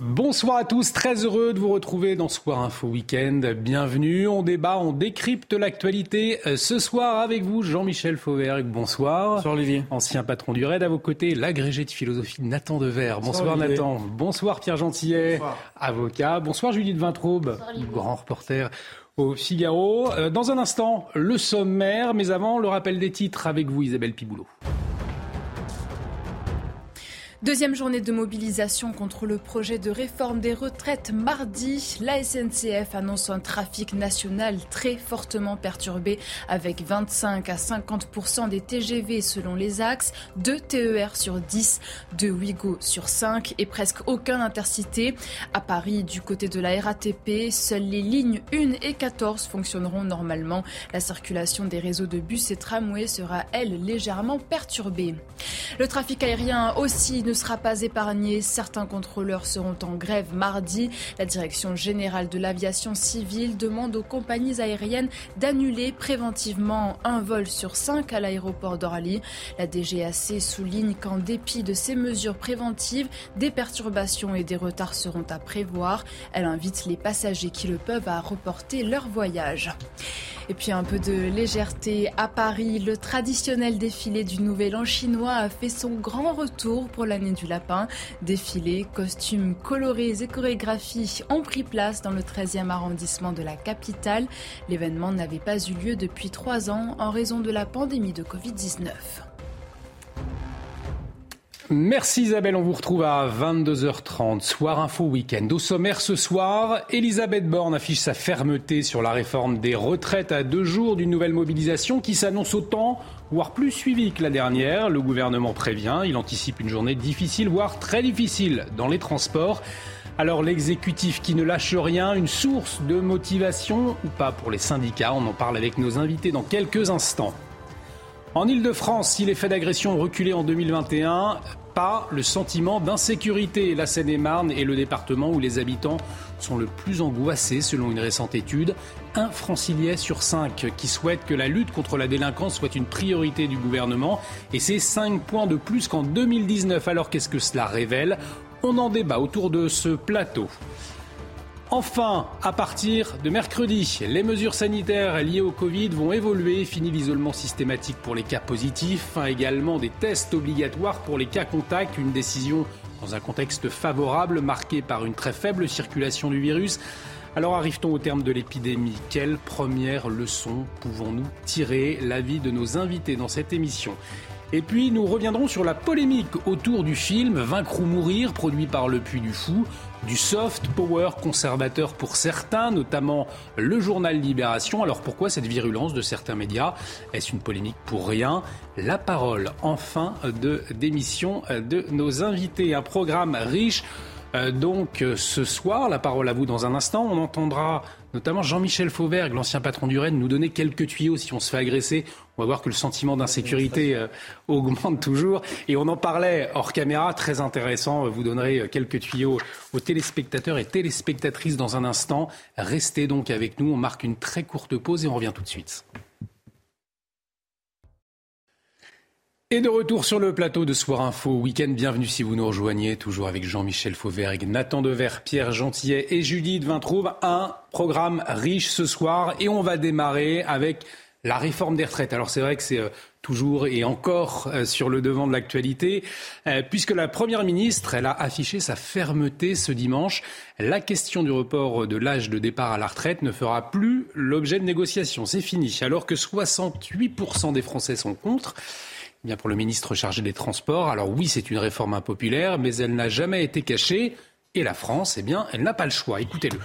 Bonsoir à tous, très heureux de vous retrouver dans Soir Info Week-end. Bienvenue, on débat, on décrypte l'actualité. Euh, ce soir avec vous, Jean-Michel Fauvergue, bonsoir. Bonsoir Olivier. Ancien patron du RAID, à vos côtés, l'agrégé de philosophie Nathan Dever. Bonsoir, bonsoir Nathan. Bonsoir Pierre Gentillet, avocat. Bonsoir Judith Vintraube, grand reporter au Figaro. Euh, dans un instant, le sommaire, mais avant, le rappel des titres avec vous Isabelle Piboulot. Deuxième journée de mobilisation contre le projet de réforme des retraites mardi. La SNCF annonce un trafic national très fortement perturbé avec 25 à 50% des TGV selon les axes, 2 TER sur 10, 2 Ouigo sur 5 et presque aucun intercité. À Paris, du côté de la RATP, seules les lignes 1 et 14 fonctionneront normalement. La circulation des réseaux de bus et tramways sera, elle, légèrement perturbée. Le trafic aérien aussi ne sera pas épargné. Certains contrôleurs seront en grève mardi. La direction générale de l'aviation civile demande aux compagnies aériennes d'annuler préventivement un vol sur cinq à l'aéroport d'Orly. La DGAC souligne qu'en dépit de ces mesures préventives, des perturbations et des retards seront à prévoir. Elle invite les passagers qui le peuvent à reporter leur voyage. Et puis un peu de légèreté à Paris. Le traditionnel défilé du Nouvel An chinois a fait son grand retour pour l'année du lapin. Défilé, costumes colorés et chorégraphies ont pris place dans le 13e arrondissement de la capitale. L'événement n'avait pas eu lieu depuis trois ans en raison de la pandémie de Covid-19. Merci Isabelle, on vous retrouve à 22h30, soir info week-end. Au sommaire ce soir, Elisabeth Borne affiche sa fermeté sur la réforme des retraites à deux jours d'une nouvelle mobilisation qui s'annonce autant, voire plus suivie que la dernière. Le gouvernement prévient, il anticipe une journée difficile, voire très difficile dans les transports. Alors l'exécutif qui ne lâche rien, une source de motivation ou pas pour les syndicats, on en parle avec nos invités dans quelques instants. En Ile-de-France, si les faits d'agression ont reculé en 2021, pas le sentiment d'insécurité. La Seine-et-Marne est le département où les habitants sont le plus angoissés selon une récente étude. Un francilien sur cinq qui souhaite que la lutte contre la délinquance soit une priorité du gouvernement. Et c'est 5 points de plus qu'en 2019. Alors qu'est-ce que cela révèle? On en débat autour de ce plateau. Enfin, à partir de mercredi, les mesures sanitaires liées au Covid vont évoluer. Fini l'isolement systématique pour les cas positifs, fin également des tests obligatoires pour les cas contacts, une décision dans un contexte favorable marqué par une très faible circulation du virus. Alors arrive-t-on au terme de l'épidémie? Quelle première leçon pouvons-nous tirer? L'avis de nos invités dans cette émission. Et puis nous reviendrons sur la polémique autour du film Vaincre ou mourir, produit par Le Puy du Fou, du soft power conservateur pour certains, notamment le journal Libération. Alors pourquoi cette virulence de certains médias? Est-ce une polémique pour rien? La parole enfin de démission de nos invités. Un programme riche euh, donc euh, ce soir, la parole à vous dans un instant, on entendra notamment Jean-Michel Fauvergue, l'ancien patron du Rennes, nous donner quelques tuyaux si on se fait agresser. On va voir que le sentiment d'insécurité euh, augmente toujours. Et on en parlait hors caméra, très intéressant. Vous donnerez quelques tuyaux aux téléspectateurs et téléspectatrices dans un instant. Restez donc avec nous. On marque une très courte pause et on revient tout de suite. Et de retour sur le plateau de Soir Info Week-end, bienvenue si vous nous rejoignez, toujours avec Jean-Michel Fauvergue, Nathan Dever, Pierre Gentillet et Judith Vintraube. Un programme riche ce soir et on va démarrer avec la réforme des retraites. Alors c'est vrai que c'est euh, toujours et encore euh, sur le devant de l'actualité, euh, puisque la Première ministre, elle a affiché sa fermeté ce dimanche. La question du report de l'âge de départ à la retraite ne fera plus l'objet de négociations. C'est fini. Alors que 68% des Français sont contre. Bien pour le ministre chargé des Transports, alors oui, c'est une réforme impopulaire, mais elle n'a jamais été cachée. Et la France, eh bien, elle n'a pas le choix. Écoutez-le.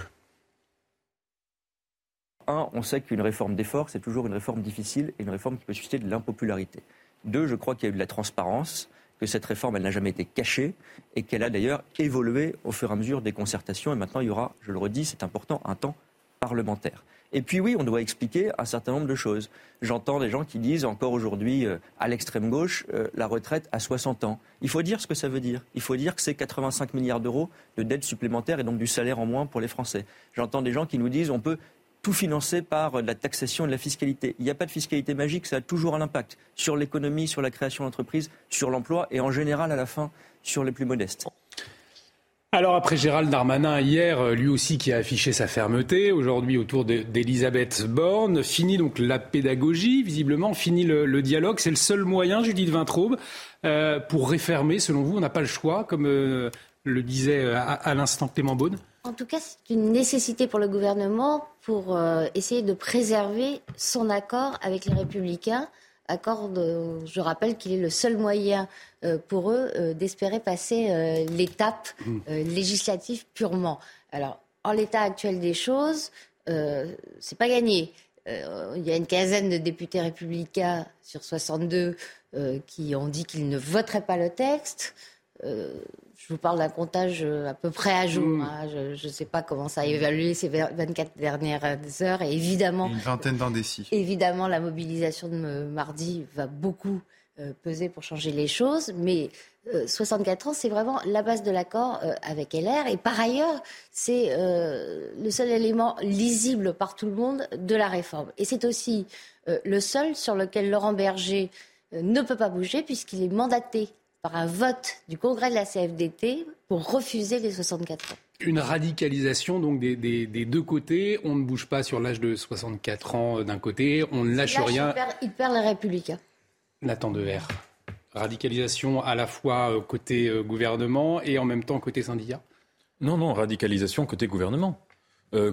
Un, on sait qu'une réforme d'effort, c'est toujours une réforme difficile et une réforme qui peut susciter de l'impopularité. Deux, je crois qu'il y a eu de la transparence, que cette réforme, elle n'a jamais été cachée et qu'elle a d'ailleurs évolué au fur et à mesure des concertations. Et maintenant, il y aura, je le redis, c'est important, un temps parlementaire. Et puis oui, on doit expliquer un certain nombre de choses. J'entends des gens qui disent encore aujourd'hui euh, à l'extrême gauche euh, la retraite à 60 ans. Il faut dire ce que ça veut dire. Il faut dire que c'est 85 milliards d'euros de dettes supplémentaires et donc du salaire en moins pour les Français. J'entends des gens qui nous disent on peut tout financer par la taxation et de la fiscalité. Il n'y a pas de fiscalité magique, ça a toujours un impact sur l'économie, sur la création d'entreprises, sur l'emploi et en général à la fin sur les plus modestes. Alors après Gérald Darmanin hier, lui aussi qui a affiché sa fermeté, aujourd'hui autour d'Elisabeth Borne, fini donc la pédagogie, visiblement, fini le, dialogue. C'est le seul moyen, Judith Vintraube, euh, pour réfermer, selon vous, on n'a pas le choix, comme euh, le disait euh, à, l'instant Clément Beaune? En tout cas, c'est une nécessité pour le gouvernement pour essayer de préserver son accord avec les Républicains accord, je rappelle qu'il est le seul moyen euh, pour eux euh, d'espérer passer euh, l'étape mmh. législative purement. Alors, en l'état actuel des choses, c'est pas gagné. il y a une quinzaine de députés républicains sur 62 qui ont dit qu'ils ne voteraient pas le texte. Je vous parle d'un comptage euh, à peu près à jour. Mm. Hein. Je ne sais pas comment ça a évalué ces 24 dernières heures. Et évidemment, une vingtaine d'indécis. Évidemment, la mobilisation de mardi va beaucoup euh, peser pour changer les choses. Mais 64 euh, ans, c'est vraiment la base de l'accord avec LR. Et par ailleurs, c'est le seul élément lisible par tout le monde de la réforme. Et c'est aussi le seul sur lequel Laurent Berger ne peut pas bouger puisqu'il est mandaté par un vote du Congrès de la CFDT pour refuser les 64 ans. Une radicalisation donc des, deux côtés. On ne bouge pas sur l'âge de 64 ans euh, d'un côté, on ne lâche rien. Il perd, les républicains. Nathan Deher. Radicalisation à la fois euh, côté euh, gouvernement et en même temps côté syndicat? Non, non, radicalisation côté gouvernement.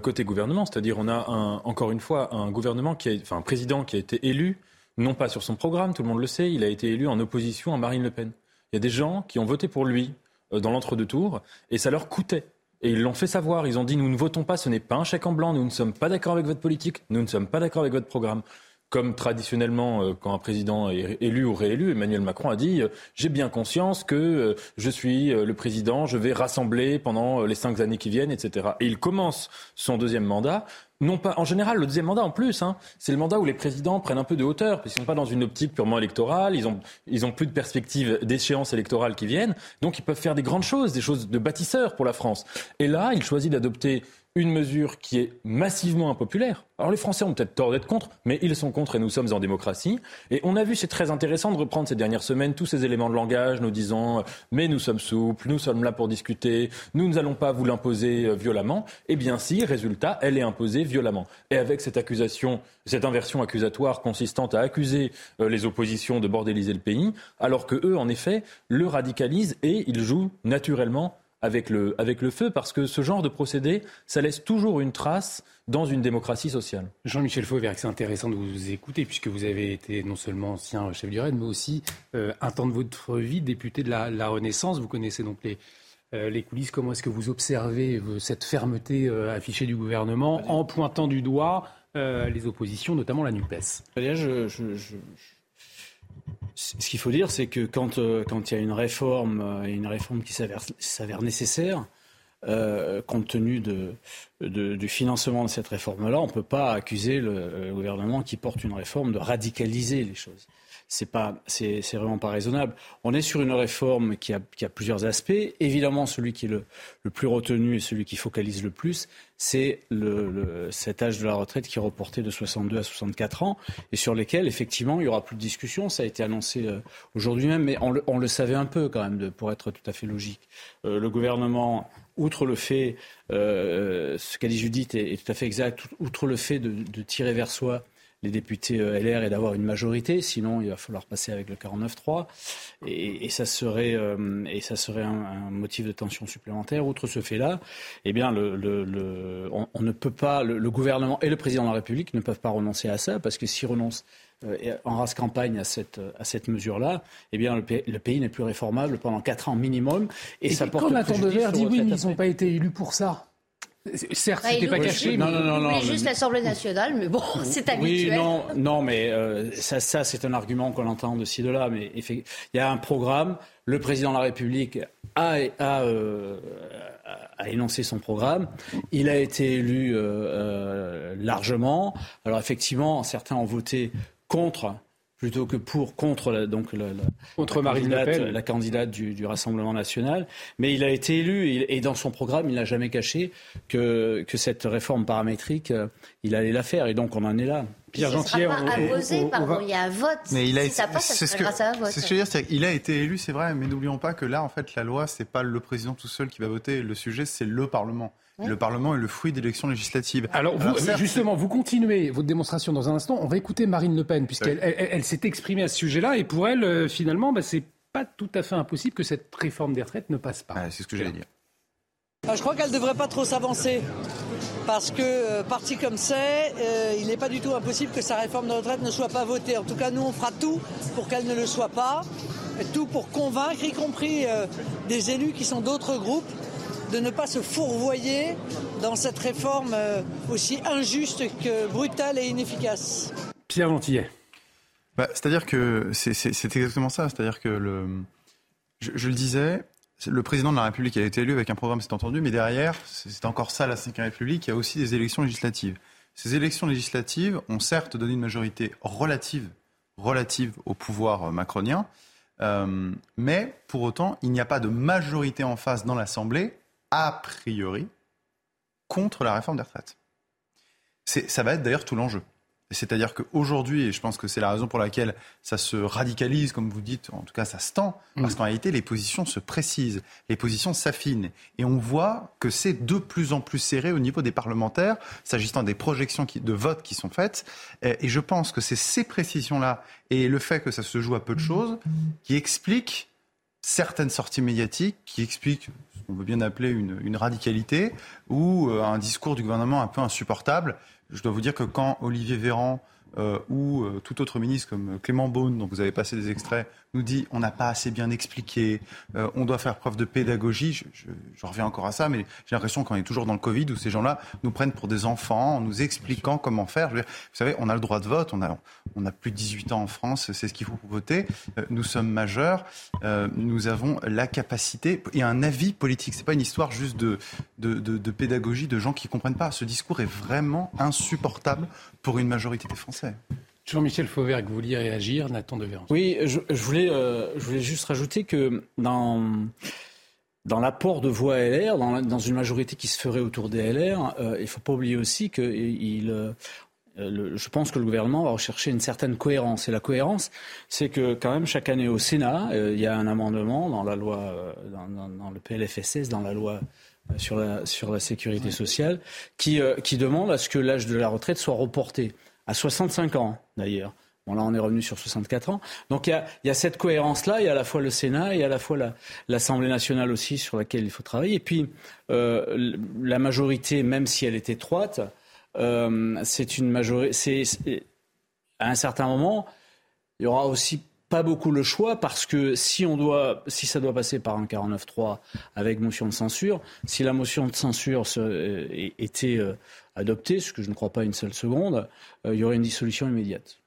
côté gouvernement, c'est-à-dire on a encore une fois un gouvernement qui a, enfin un président qui a été élu non pas sur son programme, tout le monde le sait, il a été élu en opposition à Marine Le Pen. Il y a des gens qui ont voté pour lui euh, dans l'entre-deux tours et ça leur coûtait. Et ils l'ont fait savoir. Ils ont dit nous ne votons pas, ce n'est pas un chèque en blanc, nous ne sommes pas d'accord avec votre politique, nous ne sommes pas d'accord avec votre programme. Comme traditionnellement, euh, quand un président est élu ou réélu, Emmanuel Macron a dit euh, J'ai bien conscience que je suis le président, je vais rassembler pendant les cinq années qui viennent, etc. Et il commence son deuxième mandat non pas, en général, le deuxième mandat en plus, hein, c'est le mandat où les présidents prennent un peu de hauteur, parce qu'ils sont pas dans une optique purement électorale, ils ont, ils ont plus de perspectives d'échéance électorale qui viennent, donc ils peuvent faire des grandes choses, des choses de bâtisseurs pour la France. Et là, il choisit d'adopter une mesure qui est massivement impopulaire. Alors les Français ont peut-être tort d'être contre, mais ils sont contre et nous sommes en démocratie. Et on a vu, c'est très intéressant de reprendre ces dernières semaines tous ces éléments de langage, nous disant euh, mais nous sommes souples, nous sommes là pour discuter, nous ne allons pas vous l'imposer euh, violemment. Eh bien si, résultat, elle est imposée violemment. Et avec cette accusation, cette inversion accusatoire consistante à accuser euh, les oppositions de bordéliser le pays, alors que eux, en effet, le radicalisent et ils jouent naturellement avec le, avec le feu, parce que ce genre de procédé, ça laisse toujours une trace dans une démocratie sociale. Jean-Michel Fauvert, c'est intéressant de vous écouter, puisque vous avez été non seulement ancien chef du RAID, mais aussi euh, un temps de votre vie député de la, Renaissance. Vous connaissez donc les, euh, les coulisses. Comment est-ce que vous observez euh, cette fermeté affichée du gouvernement en pointant du doigt les oppositions, notamment la NUPES? Je, je ce qu'il faut dire, c'est que quand, euh, il y a une réforme, euh, une réforme qui s'avère nécessaire, euh, compte tenu du financement de cette réforme-là, on ne peut pas accuser le, gouvernement qui porte une réforme de radicaliser les choses c'est pas, c'est, vraiment pas raisonnable. On est sur une réforme qui a, plusieurs aspects. Évidemment, celui qui est le, plus retenu et celui qui focalise le plus, c'est cet âge de la retraite qui est reporté de 62 à 64 ans et sur lesquels, effectivement, il y aura plus de discussion. Ça a été annoncé euh, aujourd'hui même, mais on le, savait un peu quand même, pour être tout à fait logique. Euh, le gouvernement outre le fait, euh, ce qu'a dit Judith est, tout à fait exact, outre le fait de tirer vers soi les députés euh, LR et d'avoir une majorité. Sinon, il va falloir passer avec le 49-3. Et, et, ça serait, euh, et ça serait un, motif de tension supplémentaire. Outre ce fait-là, eh bien, le, le, on, ne peut pas, le, gouvernement et le président de la République ne peuvent pas renoncer à ça, parce que s'ils renoncent euh, en race campagne à cette, à cette mesure-là, eh bien, le, pays, le pays n'est plus réformable pendant 4 ans minimum. Et, ça porte quand Nathan Devers dit oui, ils n'ont pas été élus pour ça. Certes, c'était pas caché. Non, non, non, non. juste l'Assemblée nationale, mais bon, c'est habituel. Oui, non, non, mais euh, ça, ça c'est un argument qu'on entend de ci de là. Mais il y a un programme. Le président de la République a, a, euh, a énoncé son programme. Il a été élu euh, largement. Alors effectivement, certains ont voté contre plutôt que pour contre la, donc la, contre Marine Le Pen, la candidate du, Rassemblement national. Mais il a été élu et, dans son programme, il n'a jamais caché que, que cette réforme paramétrique, euh, il allait la faire et donc on en est là. Pierre Gentil, il y a un vote. Mais il a si ça passe, ça ce que, grâce à un vote. C'est ce que je veux dire, il a été élu, c'est vrai, mais n'oublions pas que là, en fait, la loi, c'est pas le président tout seul qui va voter. Le sujet, c'est le Parlement. Le Parlement est le fruit d'élections législatives. Alors, vous, justement, vous continuez votre démonstration dans un instant. On va écouter Marine Le Pen, puisqu'elle elle, s'est exprimée à ce sujet-là, et pour elle, euh, finalement, bah, c'est pas tout à fait impossible que cette réforme des retraites ne passe pas. c'est ce que j'allais dire. Ah, je crois qu'elle ne devrait pas trop s'avancer. Parce que, euh, parti comme c'est, euh, il n'est pas du tout impossible que sa réforme de retraite ne soit pas votée. En tout cas, nous, on fera tout pour qu'elle ne le soit pas. tout pour convaincre, y compris des élus qui sont d'autres groupes, de ne pas se fourvoyer dans cette réforme euh, aussi injuste que brutale et inefficace. Pierre Lantillet. Bah, c'est-à-dire que c'est exactement ça. C'est-à-dire que le, je, le disais, le président de la République a été élu avec un programme, c'est entendu, mais derrière, c'est encore ça la Ve République, il y a aussi des élections législatives. Ces élections législatives ont certes donné une majorité relative, relative au pouvoir macronien, euh, mais pour autant, il n'y a pas de majorité en face dans l'Assemblée a priori contre la réforme des retraites. Ça va être d'ailleurs tout l'enjeu. C'est-à-dire qu'aujourd'hui, et je pense que c'est la raison pour laquelle ça se radicalise, comme vous dites, en tout cas ça se tend, parce mm. qu'en réalité les positions se précisent, les positions s'affinent. Et on voit que c'est de plus en plus serré au niveau des parlementaires, s'agissant des projections de vote qui sont faites. Et je pense que c'est ces précisions-là et le fait que ça se joue à peu de choses qui expliquent certaines sorties médiatiques, qui expliquent on veut bien appeler une, radicalité, ou euh, un discours du gouvernement un peu insupportable. Je dois vous dire que quand Olivier Véran euh, ou euh, tout autre ministre comme Clément Beaune, dont vous avez passé des extraits, nous dit on n'a pas assez bien expliqué, euh, on doit faire preuve de pédagogie. Je, je, je reviens encore à ça, mais j'ai l'impression qu'on est toujours dans le Covid où ces gens-là nous prennent pour des enfants en nous expliquant comment faire. vous savez, on a le droit de vote, on a, on a plus de 18 ans en France, c'est ce qu'il faut pour voter. Euh, nous sommes majeurs, euh, nous avons la capacité et un avis politique. C'est pas une histoire juste de, de, de, de pédagogie de gens qui comprennent pas. Ce discours est vraiment insupportable pour une majorité des Français. Jean-Michel Fauvert, vous vouliez réagir, Nathan Devers. Oui, je, voulais, euh, je voulais juste rajouter que dans, dans l'apport de voix LR, dans, une majorité qui se ferait autour des LR, euh, il ne faut pas oublier aussi que il, euh, je pense que le gouvernement va rechercher une certaine cohérence. Et la cohérence, c'est que quand même chaque année au Sénat, il y a un amendement dans la loi, dans, dans, le PLFSS, dans la loi sur la, sur la sécurité sociale, qui, qui demande à ce que l'âge de la retraite soit reporté à 65 ans d'ailleurs. Bon, là, on est revenu sur 64 ans. Donc, il y a, cette cohérence-là. Il y a à la fois le Sénat et à la fois l'Assemblée nationale aussi sur laquelle il faut travailler. Et puis, euh, la majorité, même si elle est étroite, euh, c'est une majorité. À un certain moment, il y aura aussi pas beaucoup le choix parce que si on doit, si ça doit passer par un 49-3 avec motion de censure, si la motion de censure euh, était adopté, ce que je ne crois pas une seule seconde, euh, il y aurait une dissolution immédiate.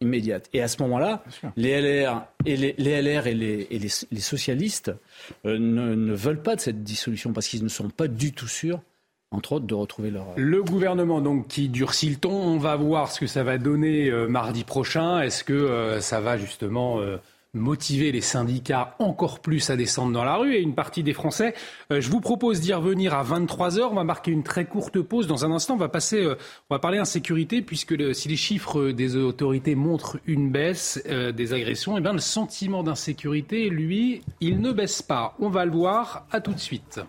Immédiate. Et à ce moment-là, les LR et les, LR et les, socialistes euh, ne, veulent pas de cette dissolution parce qu'ils ne sont pas du tout sûrs entre autres, de retrouver leur... Le gouvernement, donc, qui durcit le ton, on va voir ce que ça va donner euh, mardi prochain. Est-ce que ça va justement motiver les syndicats encore plus à descendre dans la rue? Et une partie des Français. Euh, je vous propose d'y revenir à 23 heures. On va marquer une très courte pause. Dans un instant, on va passer, euh, on va parler insécurité puisque si les chiffres des autorités montrent une baisse euh, des agressions, et eh bien le sentiment d'insécurité, lui, il ne baisse pas. On va le voir. À tout de suite.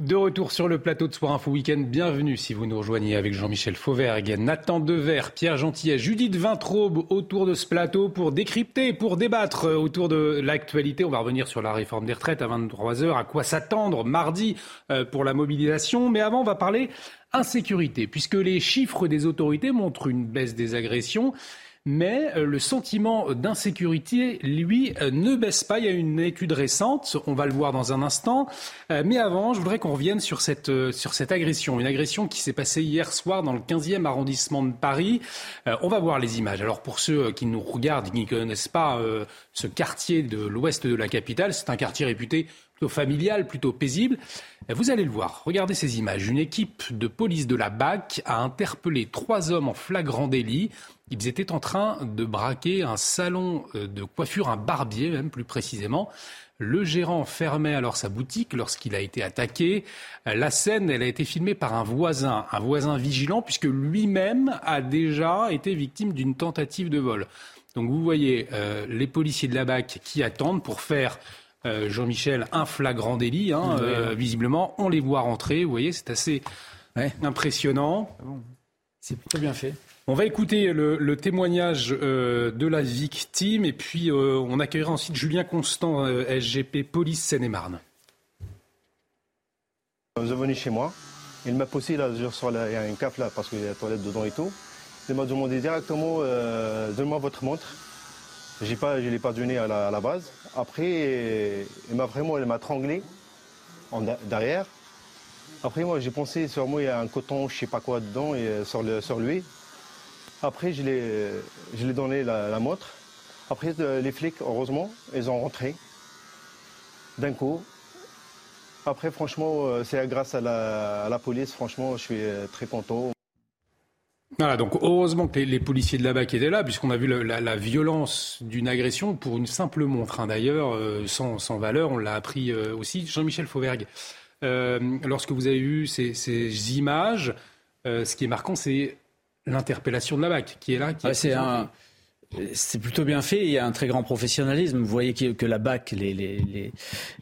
De retour sur le plateau de Soir Info Week-end, bienvenue si vous nous rejoignez avec Jean-Michel Fauvergue, Nathan Dever, Pierre Gentillet, Judith Vintraube autour de ce plateau pour décrypter, pour débattre autour de l'actualité. On va revenir sur la réforme des retraites à 23h, à quoi s'attendre mardi euh, pour la mobilisation? Mais avant, on va parler insécurité, puisque les chiffres des autorités montrent une baisse des agressions mais euh, le sentiment d'insécurité, lui, euh, ne baisse pas. Il y a une étude récente, on va le voir dans un instant. Euh, mais avant, je voudrais qu'on revienne sur cette, sur cette agression, une agression qui s'est passée hier soir dans le 15e arrondissement de Paris. On va voir les images. Alors pour ceux qui nous regardent, qui ne connaissent pas ce quartier de l'ouest de la capitale, c'est un quartier réputé plutôt familial, plutôt paisible. Vous allez le voir. Regardez ces images. Une équipe de police de la BAC a interpellé trois hommes en flagrant délit. Ils étaient en train de braquer un salon euh, de coiffure, un barbier même plus précisément. Le gérant fermait alors sa boutique lorsqu'il a été attaqué. La scène, elle a été filmée par un voisin, un voisin vigilant, puisque lui-même a déjà été victime d'une tentative de vol. Donc vous voyez euh, les policiers de la BAC qui attendent pour faire euh, Jean-Michel un flagrant délit. Hein, euh, visiblement, on les voit rentrer. Vous voyez, c'est assez impressionnant. C'est très bien fait. On va écouter le, témoignage de la victime et puis on accueillera ensuite Julien Constant, SGP Police Seine-et-Marne. Êtes venu chez moi. Il m'a posé là, sur il y a une cape là parce qu'il y a la toilette dedans et tout. Il m'a demandé directement, euh, donne-moi votre montre. Pas, je ne l'ai pas donné à la, base. Après, il m'a vraiment il m'a tranglé en, derrière. Après, moi, j'ai pensé sur moi, il y a un coton, je ne sais pas quoi dedans, et, euh, sur, sur lui. Après, je l'ai donné la, montre. Après, les flics, heureusement, ils ont rentré d'un coup. Après, franchement, euh, c'est grâce à la, police. Franchement, je suis très content. Voilà, donc heureusement que les, policiers de la BAC étaient là, puisqu'on a vu la, violence d'une agression pour une simple montre, hein, d'ailleurs, euh, sans, valeur, on l'a appris euh, aussi. Jean-Michel Fauvergue, euh, lorsque vous avez vu ces, images, ce qui est marquant, c'est l'interpellation de la BAC qui est là. Qui c'est un... C'est plutôt bien fait. Il y a un très grand professionnalisme. Vous voyez que la BAC, les, les,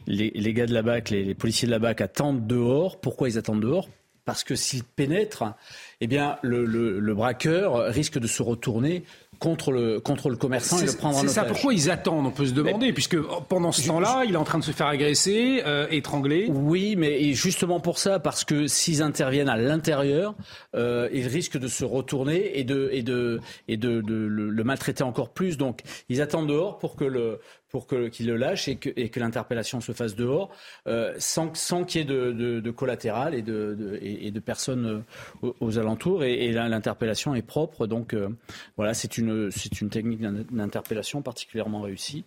les, les gars de la BAC, les, policiers de la BAC attendent dehors. Pourquoi ils attendent dehors? Parce que s'ils pénètrent, eh bien, le, le, braqueur risque de se retourner contre le, contre le commerçant et le prendre en otage. C'est ça, pourquoi ils attendent, on peut se demander, puisque pendant ce temps-là, il est en train de se faire agresser, euh, étrangler. Oui, mais justement pour ça, parce que s'ils interviennent à l'intérieur, euh, ils risquent de se retourner et de, et de, et de, de le, maltraiter encore plus. Donc, ils attendent dehors pour que le, pour qu'il le lâche et que, et que l'interpellation se fasse dehors, euh, sans, sans qu'il y ait de, de, collatéral et de, et, de personnes euh, aux, alentours. Et, l'interpellation est propre. Donc euh, voilà, c'est une, c'est une technique d'interpellation particulièrement réussie.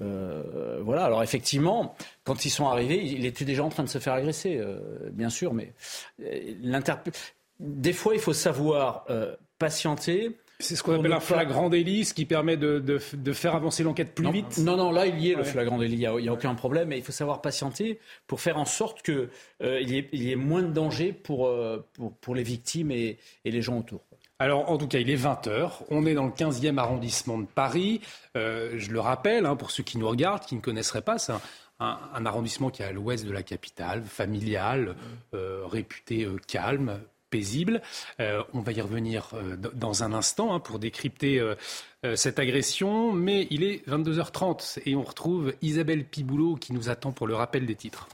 Euh, voilà. Alors effectivement, quand ils sont arrivés, il était déjà en train de se faire agresser, euh, bien sûr, mais des fois, il faut savoir patienter c'est ce qu'on appelle un flagrant délit, ce qui permet de, faire avancer l'enquête plus vite Non, non, là, il y est le flagrant délit, il n'y a, aucun problème, mais il faut savoir patienter pour faire en sorte qu'il euh, y, ait moins de danger pour, euh, pour, les victimes et, les gens autour. Alors, en tout cas, il est 20h. On est dans le 15e arrondissement de Paris. Euh, je le rappelle, hein, pour ceux qui nous regardent, qui ne connaisseraient pas, c'est un, arrondissement qui est à l'ouest de la capitale, familial, réputé calme, Euh, on va y revenir euh, dans un instant hein, pour décrypter euh, cette agression, mais il est 22h30 et on retrouve Isabelle Piboulot qui nous attend pour le rappel des titres.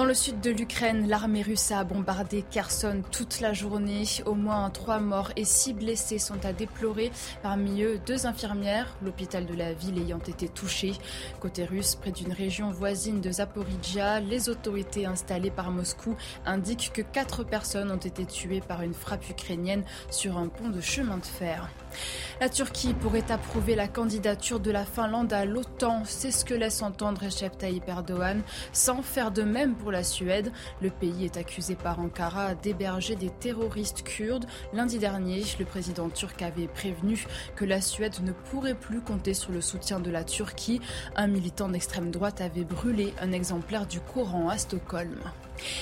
Dans le sud de l'Ukraine, l'armée russe a bombardé Kherson toute la journée. Au moins trois morts et six blessés sont à déplorer. Parmi eux, deux infirmières, l'hôpital de la ville ayant été touché. Côté russe, près d'une région voisine de Zaporizhia, les autorités installées par Moscou indiquent que quatre personnes ont été tuées par une frappe ukrainienne sur un pont de chemin de fer. La Turquie pourrait approuver la candidature de la Finlande à l'OTAN, c'est ce que laisse entendre Recep Tayyip Erdogan, sans faire de même pour la Suède. Le pays est accusé par Ankara d'héberger des terroristes kurdes. Lundi dernier, le président turc avait prévenu que la Suède ne pourrait plus compter sur le soutien de la Turquie. Un militant d'extrême droite avait brûlé un exemplaire du Coran à Stockholm.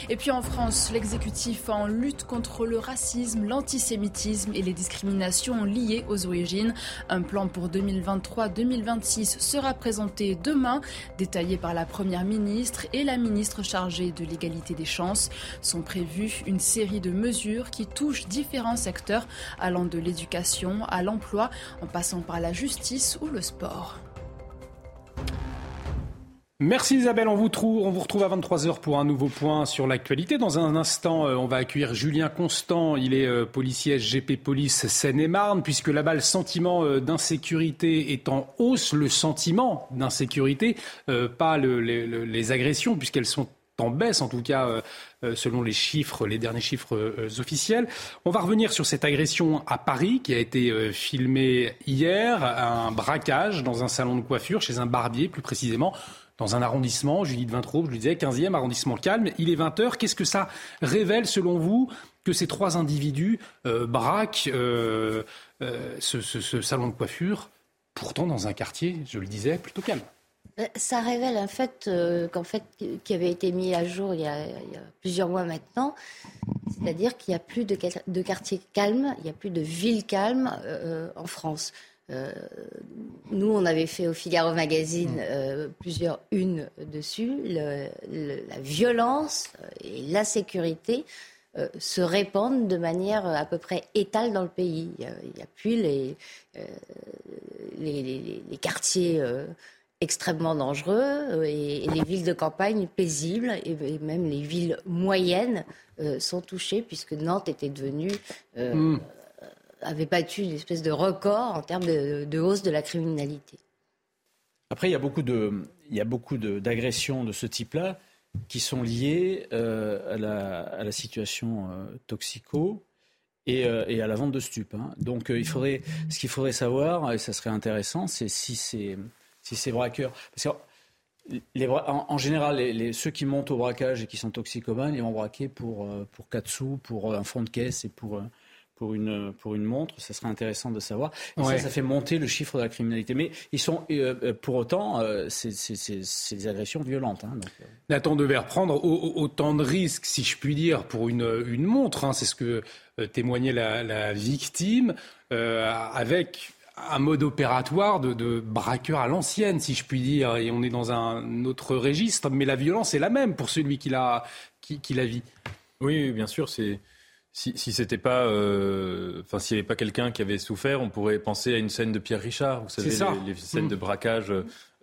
Et puis en France, l'exécutif en lutte contre le racisme, l'antisémitisme et les discriminations liées aux origines. Un plan pour 2023-2026 sera présenté demain, détaillé par la Première ministre et la ministre chargée de l'égalité des chances. Sont prévues une série de mesures qui touchent différents secteurs, allant de l'éducation à l'emploi, en passant par la justice ou le sport. Merci Isabelle, on vous, retrouve, on vous retrouve à 23h pour un nouveau point sur l'actualité. Dans un instant, euh, on va accueillir Julien Constant, il est euh, policier SGP Police Seine-et-Marne, puisque là-bas le sentiment euh, d'insécurité est en hausse, le sentiment d'insécurité, pas les agressions, puisqu'elles sont en baisse, en tout cas selon les chiffres, les derniers chiffres officiels. On va revenir sur cette agression à Paris qui a été filmée hier, un braquage dans un salon de coiffure chez un barbier plus précisément dans un arrondissement, Judith Vintraube, je lui disais, 15e arrondissement calme. Il est 20h. Qu'est-ce que ça révèle, selon vous, que ces trois individus euh, braquent euh, euh, ce, salon de coiffure, pourtant dans un quartier, je le disais, plutôt calme? Ça révèle un fait qu'en fait qui avait été mis à jour il y a, plusieurs mois maintenant, c'est-à-dire qu'il n'y a plus de, de quartiers calmes, il n'y a plus de villes calmes en France. Euh, nous, on avait fait au Figaro Magazine mm. euh, plusieurs unes dessus. la violence et l'insécurité euh, se répandent de manière à peu près étale dans le pays. Il n'y a, plus les, les, quartiers extrêmement dangereux et, les villes de campagne paisibles et, même les villes moyennes sont touchées puisque Nantes était devenue... Mm avait battu une espèce de record en termes de, hausse de la criminalité. Après, il y a beaucoup de, il y a beaucoup d'agressions de, ce type-là qui sont liées euh, à, la, à, la, situation euh, toxico et, euh, et, à la vente de stupes. Hein. Donc, il faudrait, ce qu'il faudrait savoir, et ça serait intéressant, c'est si ces, si ces braqueurs, parce que les, en, en, général, les, ceux qui montent au braquage et qui sont toxicomanes, ils vont braquer pour, pour 4 sous, pour un fond de caisse et pour pour une, pour une montre, ça serait intéressant de savoir. Et ça, ça fait monter le chiffre de la criminalité. Mais ils sont, euh, euh, pour autant, euh, c'est des agressions violentes. Hein, donc, Nathan devait prendre autant de risques, si je puis dire, pour une, une montre. Hein, c'est ce que témoignait la, la victime, avec un mode opératoire de, de braqueur à l'ancienne, si je puis dire, et on est dans un autre registre, mais la violence est la même pour celui qui la, qui, qui la vit. Oui, bien sûr, c'est si, si c'était pas, euh, enfin, s'il n'y avait pas quelqu'un qui avait souffert, on pourrait penser à une scène de Pierre Richard. Vous savez, les, scènes mm. de braquage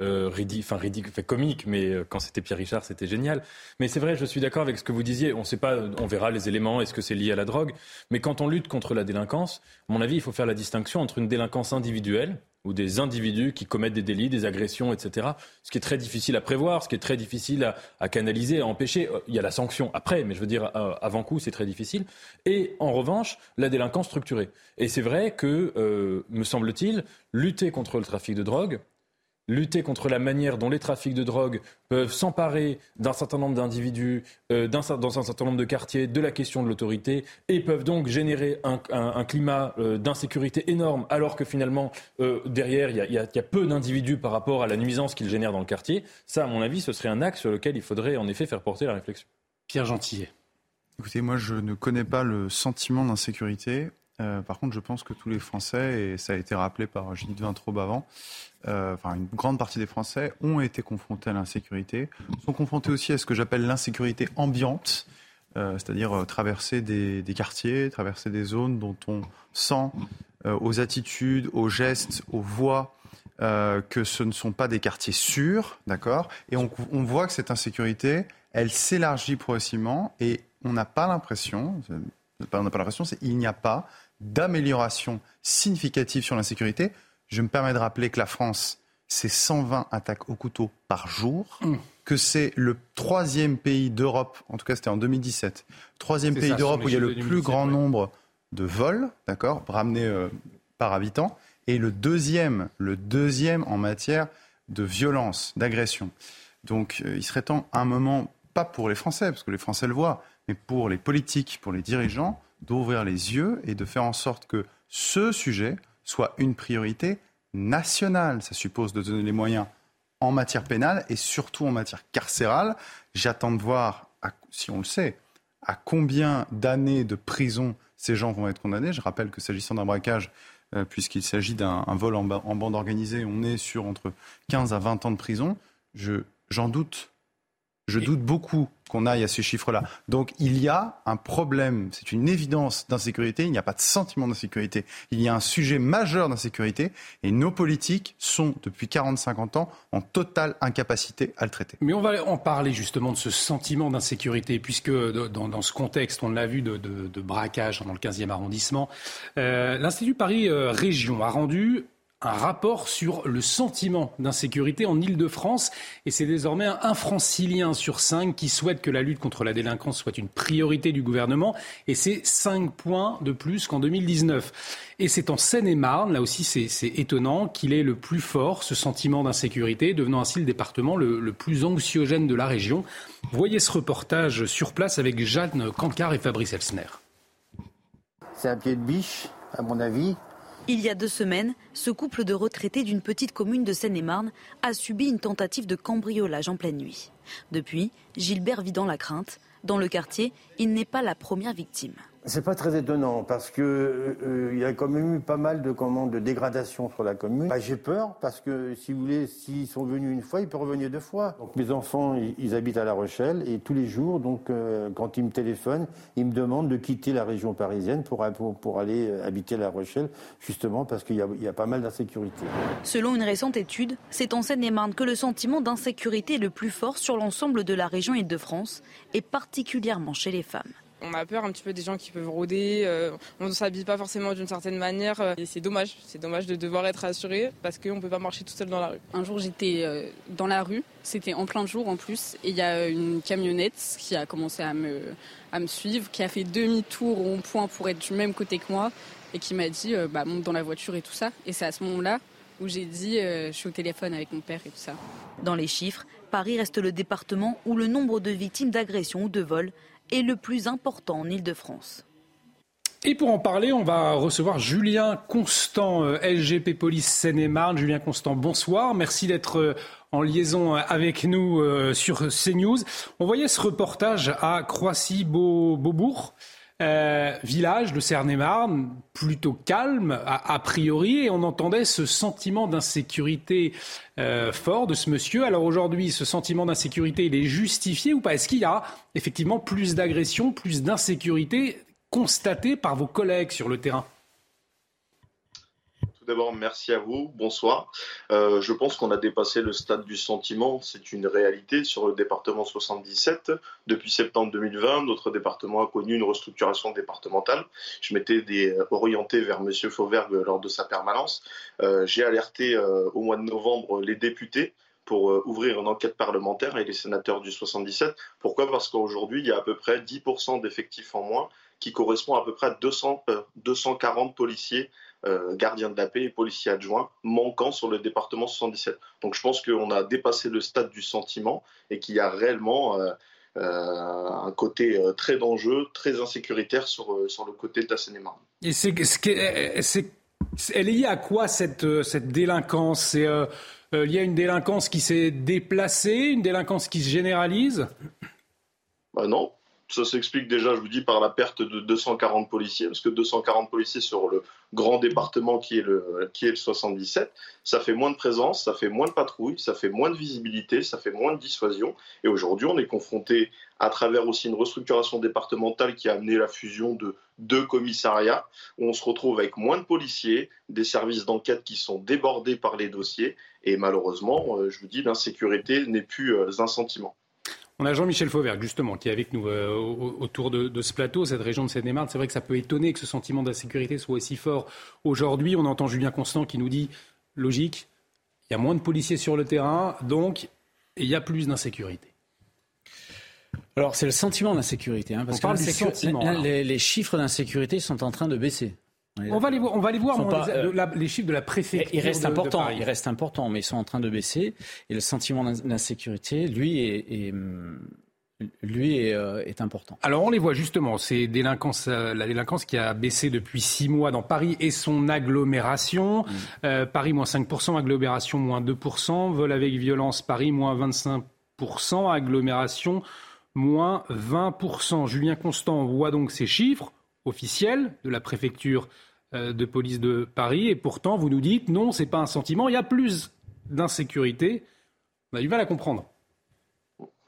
euh, enfin ridicule, comique, mais euh, quand c'était Pierre Richard, c'était génial. Mais c'est vrai, je suis d'accord avec ce que vous disiez. On sait pas, on verra les éléments. Est-ce que c'est lié à la drogue Mais quand on lutte contre la délinquance, à mon avis, il faut faire la distinction entre une délinquance individuelle ou des individus qui commettent des délits, des agressions, etc. Ce qui est très difficile à prévoir, ce qui est très difficile à, canaliser, à empêcher. Euh, il y a la sanction après, mais je veux dire, euh, avant coup, c'est très difficile. Et en revanche, la délinquance structurée. Et c'est vrai que, euh, me semble-t-il, lutter contre le trafic de drogue, lutter contre la manière dont les trafics de drogue peuvent s'emparer d'un certain nombre d'individus, euh, dans un certain nombre de quartiers, de la question de l'autorité, et peuvent donc générer un, climat euh, d'insécurité énorme, alors que finalement, euh, derrière, il y, a, peu d'individus par rapport à la nuisance qu'ils génèrent dans le quartier. Ça, à mon avis, ce serait un axe sur lequel il faudrait en effet faire porter la réflexion. Pierre Gentillet. Écoutez, moi, je ne connais pas le sentiment d'insécurité. Par contre, je pense que tous les Français, et ça a été rappelé par Judith Vintraube avant, euh, enfin une grande partie des Français ont été confrontés à l'insécurité, sont confrontés aussi à ce que j'appelle l'insécurité ambiante, euh, c'est-à-dire euh, traverser des, quartiers, traverser des zones dont on sent aux attitudes, aux gestes, aux voix que ce ne sont pas des quartiers sûrs, d'accord? Et on, on, voit que cette insécurité, elle s'élargit progressivement et on n'a pas l'impression, on n'a pas l'impression, c'est il n'y a pas d'amélioration significative sur l'insécurité. Je me permets de rappeler que la France, c'est 120 attaques au couteau par jour, mmh. que c'est le troisième pays d'Europe, en tout cas c'était en 2017, troisième pays d'Europe où il y a le plus grand nombre de vols, d'accord, ramenés euh, par habitant, et le deuxième, le deuxième en matière de violence, d'agression. Donc euh, il serait temps, un moment, pas pour les Français, parce que les Français le voient, mais pour les politiques, pour les dirigeants, d'ouvrir les yeux et de faire en sorte que ce sujet soit une priorité nationale. Ça suppose de donner les moyens en matière pénale et surtout en matière carcérale. J'attends de voir, si on le sait, à combien d'années de prison ces gens vont être condamnés. Je rappelle que s'agissant d'un braquage, euh, puisqu'il s'agit d'un vol en, en, bande organisée, on est sur entre 15 à 20 ans de prison. J'en doute. Je doute beaucoup qu'on aille à ces chiffres-là. Donc il y a un problème, c'est une évidence d'insécurité, il n'y a pas de sentiment d'insécurité, il y a un sujet majeur d'insécurité et nos politiques sont depuis 40-50 ans en totale incapacité à le traiter. Mais on va en parler justement de ce sentiment d'insécurité, puisque dans, ce contexte, on l'a vu, de, braquage dans le 15e arrondissement, euh, l'Institut Paris euh, Région a rendu un rapport sur le sentiment d'insécurité en Ile-de-France. Et c'est désormais un francilien sur cinq qui souhaite que la lutte contre la délinquance soit une priorité du gouvernement. Et c'est cinq points de plus qu'en 2019. Et c'est en Seine-et-Marne, là aussi c'est étonnant, qu'il est le plus fort, ce sentiment d'insécurité, devenant ainsi le département le, plus anxiogène de la région. Voyez ce reportage sur place avec Jeanne Cancard et Fabrice Elsner. C'est un pied de biche, à mon avis. Il y a deux semaines, ce couple de retraités d'une petite commune de Seine-et-Marne a subi une tentative de cambriolage en pleine nuit. Depuis, Gilbert vit dans la crainte. Dans le quartier, il n'est pas la première victime. C'est pas très étonnant parce que euh, il y a quand même eu pas mal de commandes de dégradation sur la commune. Bah, j'ai peur parce que si vous voulez, s'ils sont venus une fois, ils peuvent revenir deux fois. Mes enfants, ils, habitent à La Rochelle et tous les jours, donc euh, quand ils me téléphonent, ils me demandent de quitter la région parisienne pour aller euh, habiter La Rochelle, justement parce qu'il y, y, a pas mal d'insécurité. Selon une récente étude, c'est en Seine-et-Marne que le sentiment d'insécurité est le plus fort sur l'ensemble de la région Île-de-France et particulièrement chez les femmes. On a peur un petit peu des gens qui peuvent rôder, euh, on ne s'habille pas forcément d'une certaine manière euh, et c'est dommage, c'est dommage de devoir être assuré parce qu'on ne peut pas marcher tout seul dans la rue. Un jour j'étais euh, dans la rue, c'était en plein jour en plus et il y a une camionnette qui a commencé à me, à me suivre, qui a fait demi-tour au point pour être du même côté que moi et qui m'a dit bah, monte dans la voiture et tout ça et c'est à ce moment-là où j'ai dit je suis au téléphone avec mon père et tout ça. Dans les chiffres, Paris reste le département où le nombre de victimes d'agressions ou de vols est le plus important en Ile-de-France. Et pour en parler, on va recevoir Julien Constant, euh, LGP Police Seine-et-Marne. Julien Constant, bonsoir. Merci d'être euh, en liaison avec nous euh, sur CNews. On voyait ce reportage à Croissy-Beaubourg. Euh, village de Seine-et-Marne, plutôt calme a, priori, et on entendait ce sentiment d'insécurité euh, fort de ce monsieur. Alors aujourd'hui, ce sentiment d'insécurité, il est justifié ou pas? Est-ce qu'il y a effectivement plus d'agression, plus d'insécurité constatée par vos collègues sur le terrain? D'abord, merci à vous. Bonsoir. Euh, je pense qu'on a dépassé le stade du sentiment. C'est une réalité sur le département 77. Depuis septembre 2020, notre département a connu une restructuration départementale. Je m'étais euh, orienté vers M. Fauvergue lors de sa permanence. Euh, j'ai alerté au mois de novembre les députés pour ouvrir une enquête parlementaire et les sénateurs du 77. Pourquoi? Parce qu'aujourd'hui, il y a à peu près 10% d'effectifs en moins, qui correspond à peu près à 200, 240 policiers euh, gardiens de la paix et policiers adjoints manquant sur le département 77. Donc je pense qu'on a dépassé le stade du sentiment et qu'il y a réellement euh, euh, un côté très dangereux, très insécuritaire sur, sur le côté de la Seine-et-Marne. Et c'est, c'est, elle est liée à quoi cette, cette délinquance? C'est il y a une délinquance qui s'est déplacée, une délinquance qui se généralise? Bah Non, ça s'explique déjà, je vous dis, par la perte de 240 policiers, parce que 240 policiers sur le grand département qui est le, qui est le 77, ça fait moins de présence, ça fait moins de patrouilles, ça fait moins de visibilité, ça fait moins de dissuasion. Et aujourd'hui, on est confronté à travers aussi une restructuration départementale qui a amené la fusion de deux commissariats, où on se retrouve avec moins de policiers, des services d'enquête qui sont débordés par les dossiers, et malheureusement, euh, je vous dis, l'insécurité n'est plus euh, un sentiment. On a Jean-Michel Fauvergue, justement, qui est avec nous euh, autour de, ce plateau, cette région de Seine-et-Marne. C'est vrai que ça peut étonner que ce sentiment d'insécurité soit aussi fort aujourd'hui. On entend Julien Constant qui nous dit, logique, il y a moins de policiers sur le terrain, donc il y a plus d'insécurité. Alors, c'est le sentiment d'insécurité. Hein, parce que les, chiffres d'insécurité sont en train de baisser. On va les voir, on va les, voir euh, les, chiffres de la préfecture. Ils restent importants, ils restent importants, mais ils sont en train de baisser. Et le sentiment d'insécurité, lui, est, lui euh, est, important. Alors on les voit justement, c'est délinquance, euh, la délinquance qui a baissé depuis six mois dans Paris et son agglomération. Mm. Paris moins 5%, agglomération moins 2%, vol avec violence Paris moins 25%, agglomération moins 20%. Julien Constant voit donc ces chiffres officiels de la préfecture euh, de police de Paris. Et pourtant, vous nous dites non, ce n'est pas un sentiment, il y a plus d'insécurité. On a du mal à comprendre.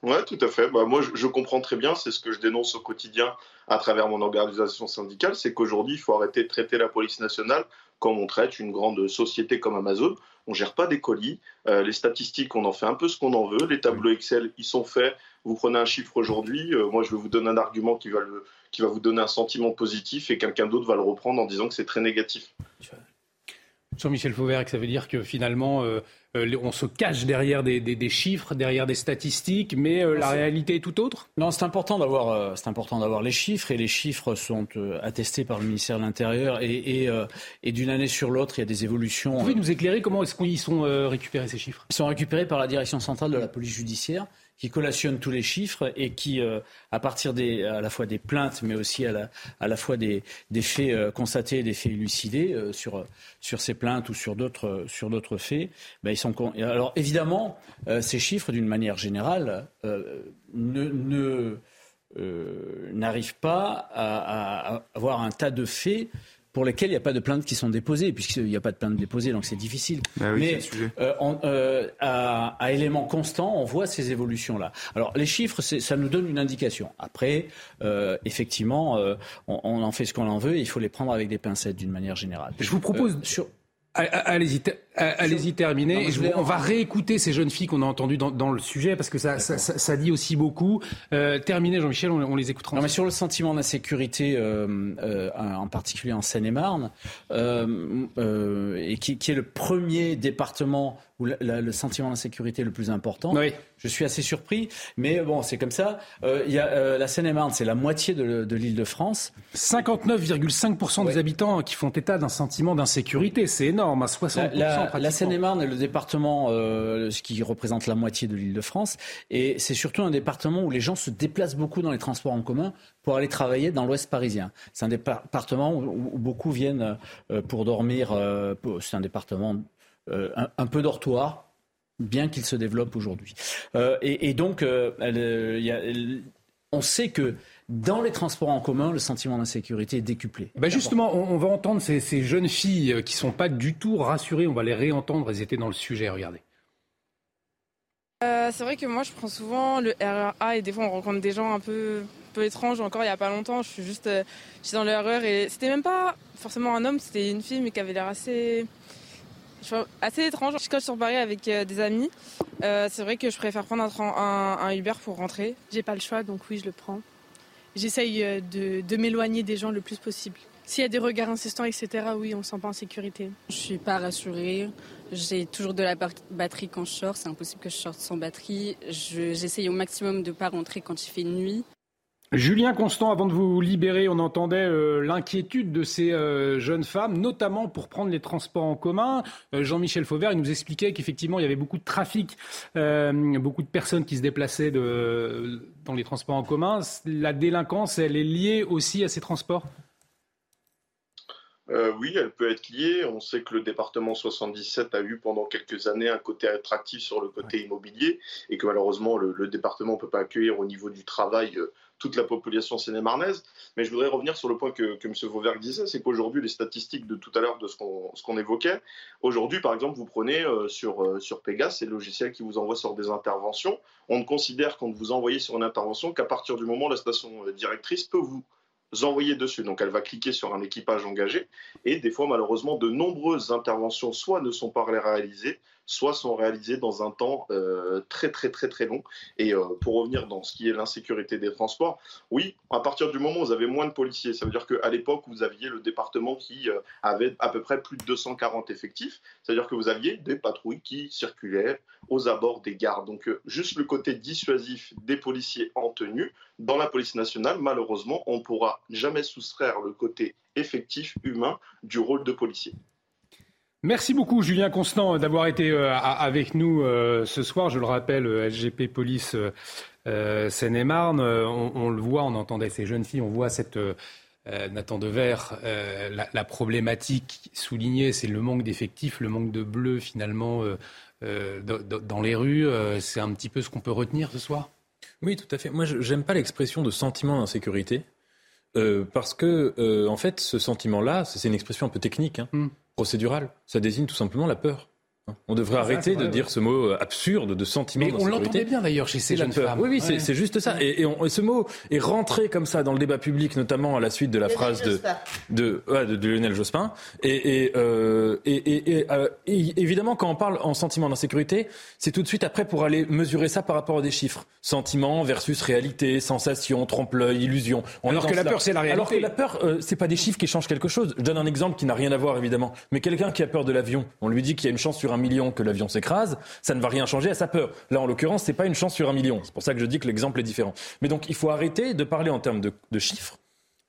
Oui, tout à fait. Bah, moi, je, comprends très bien. C'est ce que je dénonce au quotidien à travers mon organisation syndicale. C'est qu'aujourd'hui, il faut arrêter de traiter la police nationale comme on traite une grande société comme Amazon. On ne gère pas des colis. Euh, les statistiques, on en fait un peu ce qu'on en veut. Les tableaux Excel, ils sont faits. Vous prenez un chiffre aujourd'hui. Euh, moi, je vais vous donner un argument qui va le, qui va vous donner un sentiment positif et quelqu'un d'autre va le reprendre en disant que c'est très négatif. Jean-Michel Fauvert, que ça veut dire que finalement, euh, euh, on se cache derrière des, chiffres, derrière des statistiques, mais euh, la réalité est tout autre? Non, c'est important d'avoir c'est important d'avoir les chiffres et les chiffres sont attestés par le ministère de l'Intérieur et, et, d'une année sur l'autre, il y a des évolutions. Vous pouvez nous éclairer comment est-ce qu'ils sont récupérés ces chiffres? Ils sont récupérés par la direction centrale de la police judiciaire qui collationne tous les chiffres et qui, euh, à partir des, à la fois des plaintes, mais aussi à la, fois des, des faits euh, constatés, des faits élucidés euh, sur, sur ces plaintes ou sur d'autres, sur d'autres faits, ben, ils sont. Alors évidemment, ces chiffres, d'une manière générale, ne, n'arrivent pas à, avoir un tas de faits pour lesquels il n'y a pas de plaintes qui sont déposées, puisqu'il n'y a pas de plaintes déposées, donc c'est difficile. Bah Mais euh, euh, à, à, éléments constants, on voit ces évolutions-là. Alors les chiffres, ça nous donne une indication. Après, euh, effectivement, on, on, en fait ce qu'on en veut, et il faut les prendre avec des pincettes d'une manière générale. Je vous propose sur Allez-y, allez-y terminer. on va réécouter ces jeunes filles qu'on a entendues dans, le sujet parce que ça, ça, dit aussi beaucoup. Euh, terminer, Jean-Michel, on, les écoutera. Non, mais sur le sentiment d'insécurité, euh, euh, en particulier en Seine-et-Marne, et qui, qui, est le premier département où le sentiment d'insécurité est le plus important. Oui. Je suis assez surpris, mais bon, c'est comme ça. Euh, y a, euh, la Seine-et-Marne, c'est la moitié de, de l'île de France. 59,5% des habitants qui font état d'un sentiment d'insécurité, c'est énorme, à 60%. La, la, Seine-et-Marne est le département euh, qui représente la moitié de l'île de France, et c'est surtout un département où les gens se déplacent beaucoup dans les transports en commun pour aller travailler dans l'Ouest parisien. C'est un département où, où beaucoup viennent euh, pour dormir. Euh, c'est un département un, peu dortoir, bien qu'il se développe aujourd'hui. Euh, et, donc, euh, on sait que dans les transports en commun, le sentiment d'insécurité est décuplé. Ben justement, on, va entendre ces, jeunes filles qui ne sont pas du tout rassurées. On va les réentendre. Elles étaient dans le sujet. Regardez. c'est vrai que moi, je prends souvent le RERA et des fois, on rencontre des gens un peu, peu étranges. Encore il n'y a pas longtemps, je suis juste je suis dans le RER et c'était même pas forcément un homme, c'était une fille, mais qui avait l'air assez assez étrange. Quand je suis sur Paris avec euh, des amis, euh, c'est vrai que je préfère prendre un, Uber pour rentrer. J'ai pas le choix, donc oui, je le prends. J'essaye euh, de, m'éloigner des gens le plus possible. S'il y a des regards insistants, etc., oui, on ne se sent pas en sécurité. Je suis pas rassurée. J'ai toujours de la batterie quand je sors. C'est impossible que je sorte sans batterie. J'essaye au maximum de ne pas rentrer quand il fait nuit. Julien Constant, avant de vous libérer, on entendait euh, l'inquiétude de ces euh, jeunes femmes, notamment pour prendre les transports en commun. Euh, Jean-Michel Fauvert, il nous expliquait qu'effectivement, il y avait beaucoup de trafic, beaucoup de personnes qui se déplaçaient dans les transports en commun. La délinquance, elle est liée aussi à ces transports? Oui, elle peut être liée. On sait que le département 77 a eu pendant quelques années un côté attractif sur le côté immobilier et que malheureusement le, le département ne peut pas accueillir au niveau du travail toute la population sénémarnaise. Mais je voudrais revenir sur le point que, M. Vauvergue disait, c'est qu'aujourd'hui, les statistiques de tout à l'heure de ce qu'on évoquait, aujourd'hui, par exemple, vous prenez euh, sur, euh, sur Pegas, c'est le logiciel qui vous envoie sur des interventions. On ne considère quand vous envoyez sur une intervention qu'à partir du moment où la station euh, directrice peut vous envoyer dessus. Donc elle va cliquer sur un équipage engagé et des fois malheureusement de nombreuses interventions soit ne sont pas réalisées, soit sont réalisées dans un temps euh, très très très très long. Et euh, pour revenir dans ce qui est l'insécurité des transports, oui, à partir du moment où vous avez moins de policiers, ça veut dire qu'à l'époque vous aviez le département qui euh, avait à peu près plus de 240 effectifs, c'est-à-dire que vous aviez des patrouilles qui circulaient aux abords des gares. Donc juste le côté dissuasif des policiers en tenue, dans la police nationale, malheureusement, on ne pourra jamais soustraire le côté effectif humain du rôle de policier. Merci beaucoup Julien Constant d'avoir été euh, avec nous euh, ce soir. Je le rappelle, euh, SGP Police Seine-et-Marne. On, le voit, on entendait ces jeunes filles, on voit cette... Nathan Dever, la, la, problématique soulignée, c'est le manque d'effectifs, le manque de bleu finalement dans les rues. c'est un petit peu ce qu'on peut retenir ce soir? Oui, tout à fait. Moi, je n'aime pas l'expression de sentiment d'insécurité. parce que, en fait, ce sentiment-là, c'est une expression un peu technique. Hein. Hmm procédural. Ça désigne tout simplement la peur. On devrait arrêter de dire ce mot euh, absurde de sentiment. Mais on l'entendait bien d'ailleurs chez ces jeunes femmes. Oui, oui, c'est juste ça. Et, ce mot est rentré comme ça dans le débat public, notamment à la suite de la phrase de, de, de, Lionel Jospin. Et, euh, euh, évidemment, quand on parle en sentiment d'insécurité, c'est tout de suite après pour aller mesurer ça par rapport à des chiffres. Sentiment versus réalité, sensation, trompe-l'œil, illusion. Alors que la peur, c'est la réalité. Alors que la peur, c'est pas des chiffres qui changent quelque chose. Je donne un exemple qui n'a rien à voir évidemment. Mais quelqu'un qui a peur de l'avion, on lui dit qu'il y a une chance sur un million que l'avion s'écrase, ça ne va rien changer à sa peur. Là, en l'occurrence, c'est pas une chance sur un million. C'est pour ça que je dis que l'exemple est différent. Mais donc, il faut arrêter de parler en termes de, chiffres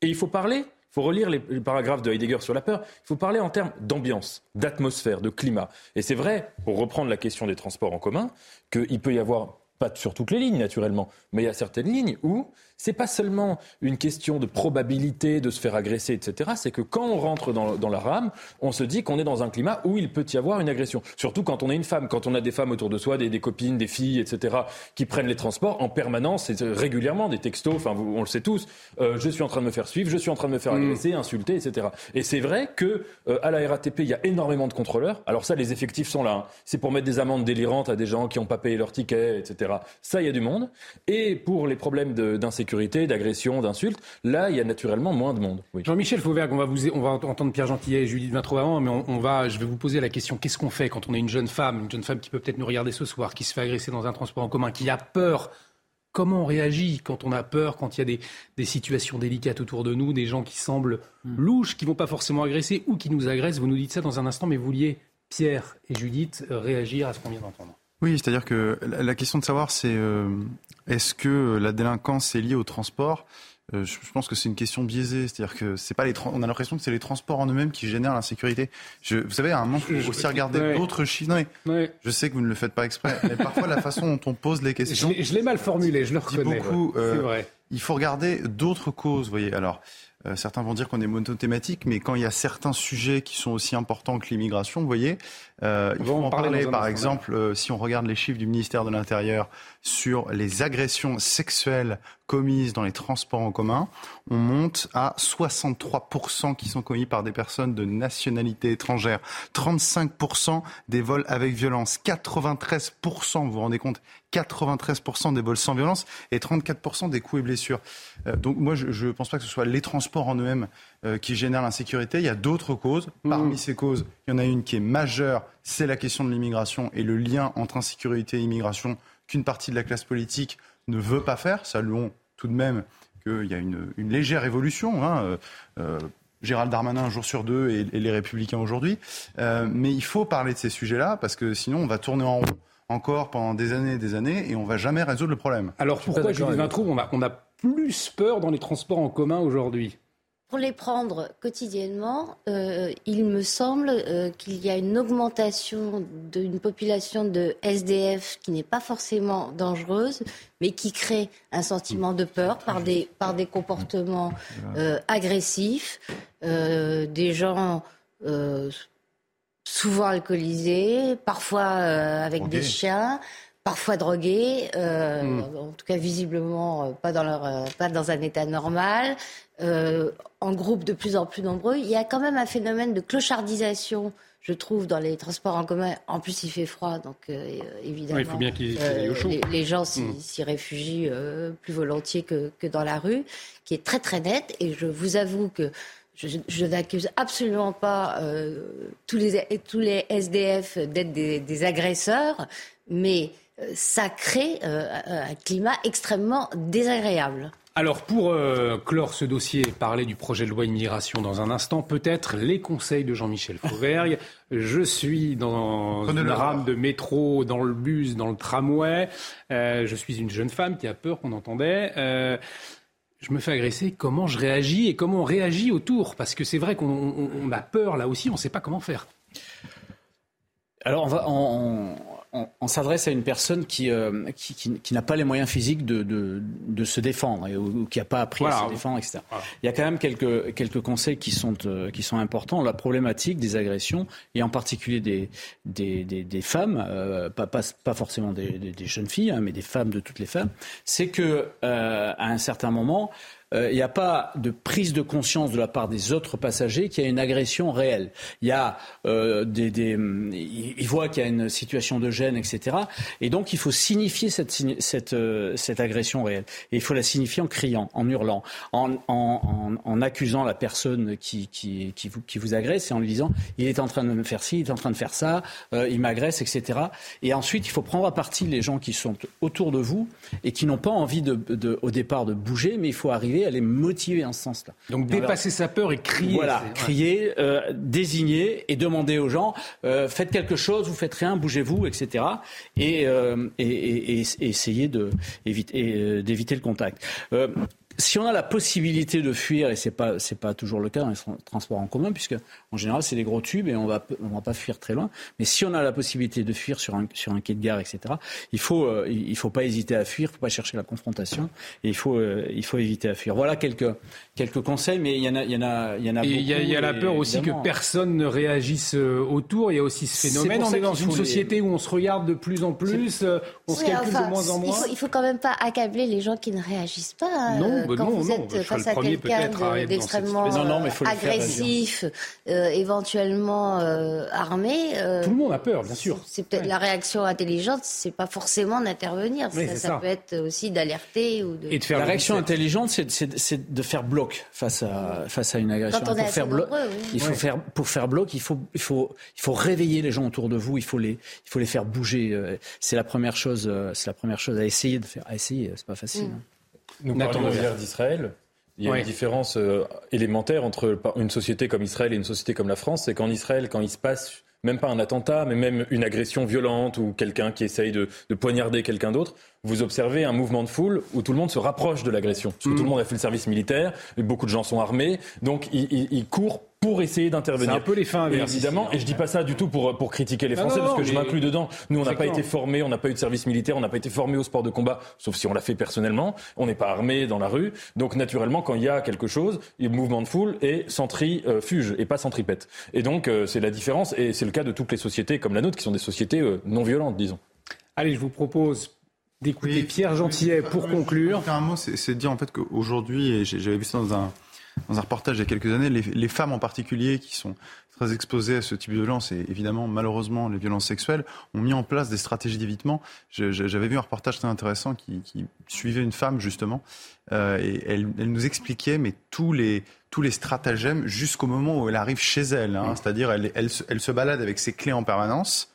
et il faut parler il faut relire les, paragraphes de Heidegger sur la peur. Il faut parler en termes d'ambiance, d'atmosphère, de climat. Et c'est vrai, pour reprendre la question des transports en commun, qu'il peut y avoir, pas sur toutes les lignes naturellement, mais il y a certaines lignes où c'est pas seulement une question de probabilité de se faire agresser, etc. C'est que quand on rentre dans, la rame, on se dit qu'on est dans un climat où il peut y avoir une agression. Surtout quand on est une femme, quand on a des femmes autour de soi, des, copines, des filles, etc., qui prennent les transports en permanence, et régulièrement, des textos, enfin, on le sait tous, euh, je suis en train de me faire suivre, je suis en train de me faire mm. agresser, insulter, etc. Et c'est vrai que euh, à la RATP, il y a énormément de contrôleurs. Alors ça, les effectifs sont là. Hein. C'est pour mettre des amendes délirantes à des gens qui n'ont pas payé leur ticket, etc. Ça, il y a du monde. Et pour les problèmes d'insécurité, d'agression, d'insultes, là, il y a naturellement moins de monde. Jean-Michel Fauvergue, on va, vous, on va entendre Pierre Gentillet et Judith Vintraud avant, mais on, va, je vais vous poser la question qu'est-ce qu'on fait quand on est une jeune femme, une jeune femme qui peut peut-être nous regarder ce soir, qui se fait agresser dans un transport en commun, qui a peur? Comment on réagit quand on a peur, quand il y a des, situations délicates autour de nous, des gens qui semblent hmm. louches, qui vont pas forcément agresser ou qui nous agressent? Vous nous dites ça dans un instant, mais vous vouliez, Pierre et Judith, réagir à ce qu'on vient d'entendre. Oui, c'est-à-dire que la question de savoir, c'est euh, est-ce que la délinquance est liée au transport? Euh, je pense que c'est une question biaisée, c'est-à-dire que c'est pas les on a l'impression que c'est les transports en eux-mêmes qui génèrent l'insécurité. vous savez, à un moment, il faut aussi regarder d'autres chiffres. Je sais que vous ne le faites pas exprès, mais parfois la façon dont on pose les questions. Je l'ai mal formulé, je le reconnais. Beaucoup, euh, vrai. Il faut regarder d'autres causes, vous voyez. Alors, euh, certains vont dire qu'on est monothématique, mais quand il y a certains sujets qui sont aussi importants que l'immigration, vous voyez, euh, il faut en parler. Par exemple, euh, si on regarde les chiffres du ministère de l'Intérieur sur les agressions sexuelles commises dans les transports en commun, on monte à 63% qui sont commis par des personnes de nationalité étrangère, 35% des vols avec violence, 93%, vous vous rendez compte, 93% des vols sans violence et 34% des coups et blessures. Euh, donc moi, je ne pense pas que ce soit les transports en eux-mêmes euh, qui génèrent l'insécurité. Il y a d'autres causes. Mmh. Parmi ces causes, il y en a une qui est majeure, c'est la question de l'immigration et le lien entre insécurité et immigration qu'une partie de la classe politique ne veut pas faire. Saluons tout de même qu'il y a une, légère évolution. Hein. Euh, euh, Gérald Darmanin un jour sur deux et, les Républicains aujourd'hui. Euh, mais il faut parler de ces sujets-là parce que sinon on va tourner en rond encore pendant des années et des années et on va jamais résoudre le problème. Alors pourquoi, Julie Vintraud, on a, on a plus peur dans les transports en commun aujourd'hui pour les prendre quotidiennement, euh, il me semble euh, qu'il y a une augmentation d'une population de SDF qui n'est pas forcément dangereuse, mais qui crée un sentiment de peur par des, par des comportements euh, agressifs, des gens souvent alcoolisés, parfois avec des chiens parfois drogués, hmm. en tout cas visiblement pas dans leur pas dans un état normal, euh, en groupe de plus en plus nombreux, il y a quand même un phénomène de clochardisation je trouve, dans les transports en commun. En plus, il fait froid, donc euh, évidemment, il faut bien euh, les, gens hmm. s'y réfugient plus volontiers que, dans la rue, qui est très très net. Et je vous avoue que je, n'accuse absolument pas tous, les, tous les SDF d'être des, des, agresseurs, mais ça crée un climat extrêmement désagréable. Alors pour euh, clore ce dossier et parler du projet de loi immigration dans un instant, peut-être les conseils de Jean-Michel Fauvergue. Je suis dans une rame de métro, dans le bus, dans le tramway. Euh, je suis une jeune femme qui a peur qu'on entendait. Euh, je me fais agresser, comment je réagis et comment on réagit autour? Parce que c'est vrai qu'on a peur là aussi, on ne sait pas comment faire. Alors on va, on, on, s'adresse à une personne qui, euh, qui, n'a pas les moyens physiques de, de, se défendre ou, qui n'a pas appris à se défendre, etc. Il y a quand même quelques, quelques conseils qui sont, euh, qui sont importants. La problématique des agressions, et en particulier des, des, des, femmes, euh, pas, pas, pas, forcément des, jeunes filles, hein, mais des femmes de toutes les femmes, c'est que à un certain moment, il n'y a pas de prise de conscience de la part des autres passagers qu'il y a une agression réelle. Il y a des, des, ils voient qu'il y a une situation de gêne, etc. Et donc il faut signifier cette, cette, cette agression réelle. Et il faut la signifier en criant, en hurlant, en, en, accusant la personne qui, qui, vous, qui vous agresse et en lui disant il est en train de me faire ci, il est en train de faire ça, il m'agresse, etc. Et ensuite, il faut prendre à partie les gens qui sont autour de vous et qui n'ont pas envie de, au départ de bouger, mais il faut arriver à les motiver en ce sens-là. Donc dépasser sa peur et crier. Voilà, crier, euh, désigner et demander aux gens euh, faites quelque chose, vous faites rien, bougez-vous, etc. Euh, et, et, et, et essayer d'éviter le contact si on a la possibilité de fuir, et c'est pas c'est pas toujours le cas dans les transports en commun, puisque en général c'est des gros tubes et on va on va pas fuir très loin. Mais si on a la possibilité de fuir sur un sur un quai de gare, etc. Il faut euh, il faut pas hésiter à fuir, il faut pas chercher la confrontation et il faut euh, il faut éviter à fuir. Voilà quelques quelques conseils, mais il y en a il y en a il y en a. Et il y a, la peur aussi que personne ne réagisse euh, autour. Il y a aussi ce phénomène. on est dans une société où on se regarde de plus en plus, on se calcule de moins en moins. Il faut, il faut quand même pas accabler les gens qui ne réagissent pas. Hein. Quand non, vous êtes face à quelqu'un d'extrêmement agressif, euh, éventuellement euh, armé. Euh, Tout le monde a peur, bien sûr. C'est peut-être la réaction intelligente, c'est pas forcément d'intervenir. ça, peut être aussi d'alerter ou de. Et de faire la réaction intelligente, c'est de faire bloc face à face à une agression. Quand on pour faire bloc, il faut faire pour faire bloc, il faut il faut il faut réveiller les gens autour de vous. Il faut les il faut les faire bouger. C'est la première chose. C'est la première chose à essayer de faire. À essayer, c'est pas facile. Mm. Nous parlons hier d'Israël. Il y a une différence euh, élémentaire entre une société comme Israël et une société comme la France. C'est qu'en Israël, quand il se passe même pas un attentat, mais même une agression violente ou quelqu'un qui essaye de, de poignarder quelqu'un d'autre, vous observez un mouvement de foule où tout le monde se rapproche de l'agression. Parce que tout le mm. monde a fait le service militaire, beaucoup de gens sont armés, donc ils, courent pour essayer d'intervenir. C'est un peu les fins Évidemment, et je dis pas ça du tout pour, pour critiquer les Français, parce que je m'inclus dedans. Nous, on n'a pas été formés, on n'a pas eu de service militaire, on n'a pas été formés au sport de combat, sauf si on l'a fait personnellement. On n'est pas armé dans la rue. Donc, naturellement, quand il y a quelque chose, il y a mouvement de foule et centrifuge, et pas centripète. Et donc, euh, c'est la différence, et c'est le cas de toutes les sociétés comme la nôtre, qui sont des sociétés euh, non violentes, disons. Allez, je vous propose d'écouter Pierre Gentillet pour conclure. Un mot, c'est de dire en fait qu'aujourd'hui, et j'avais vu ça dans un, dans un reportage il y a quelques années, les, les, femmes en particulier qui sont très exposées à ce type de violence et évidemment malheureusement les violences sexuelles ont mis en place des stratégies d'évitement. J'avais vu un reportage très intéressant qui, qui suivait une femme justement euh, et elle, elle, nous expliquait mais tous les tous les stratagèmes jusqu'au moment où elle arrive chez elle. Hein, C'est-à-dire elle, elle, elle se balade avec ses clés en permanence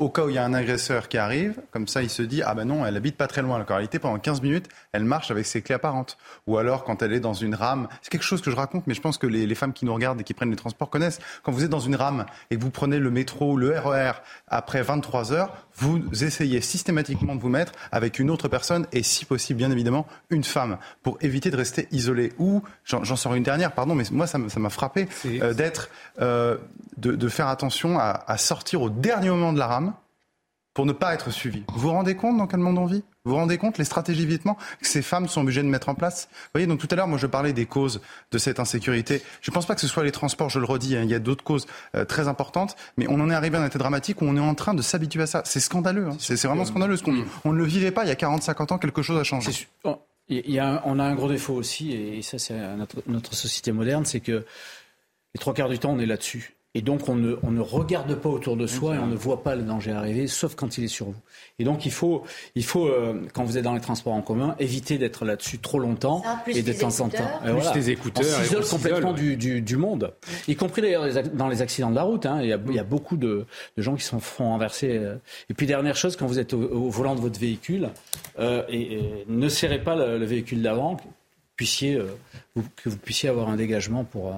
au cas où il y a un agresseur qui arrive, comme ça, il se dit ah ben non, elle habite pas très loin. En réalité, pendant 15 minutes, elle marche avec ses clés apparentes. Ou alors quand elle est dans une rame, c'est quelque chose que je raconte, mais je pense que les, les, femmes qui nous regardent et qui prennent les transports connaissent. Quand vous êtes dans une rame et que vous prenez le métro ou le RER e après 23 heures, vous essayez systématiquement de vous mettre avec une autre personne et si possible, bien évidemment, une femme pour éviter de rester isolé. Ou j'en sors une dernière, pardon, mais moi ça m'a frappé euh, d'être, euh, de, de, faire attention à, à sortir au dernier moment de la rame pour ne pas être suivi. Vous vous rendez compte dans quel monde on vit? Vous vous rendez compte les stratégies d'évitement que ces femmes sont obligées de mettre en place? Vous voyez, donc tout à l'heure, moi je parlais des causes de cette insécurité. Je ne pense pas que ce soit les transports, je le redis, hein, il y a d'autres causes euh, très importantes, mais on en est arrivé à un état dramatique où on est en train de s'habituer à ça. C'est scandaleux, hein. c'est vraiment scandaleux ce qu'on. On ne le vivait pas il y a 40-50 ans, quelque chose a changé. Y a on a un gros défaut aussi, et ça c'est notre société moderne, c'est que les trois quarts du temps on est là-dessus. Et donc, on ne, on ne, regarde pas autour de soi et on ne voit pas le danger arriver, sauf quand il est sur vous. Et donc, il faut, il faut euh, quand vous êtes dans les transports en commun, éviter d'être là-dessus trop longtemps et de temps en temps. Plus voilà. des écouteurs. On s'isole complètement du, du, du, monde, y compris d'ailleurs dans les accidents de la route. Hein. Il, y a, il, y a, beaucoup de, de gens qui sont font renverser. Euh. Et puis, dernière chose, quand vous êtes au, au volant de votre véhicule, euh, et, et, ne serrez pas le, le véhicule d'avant puissiez, euh, que vous puissiez avoir un dégagement pour. Euh,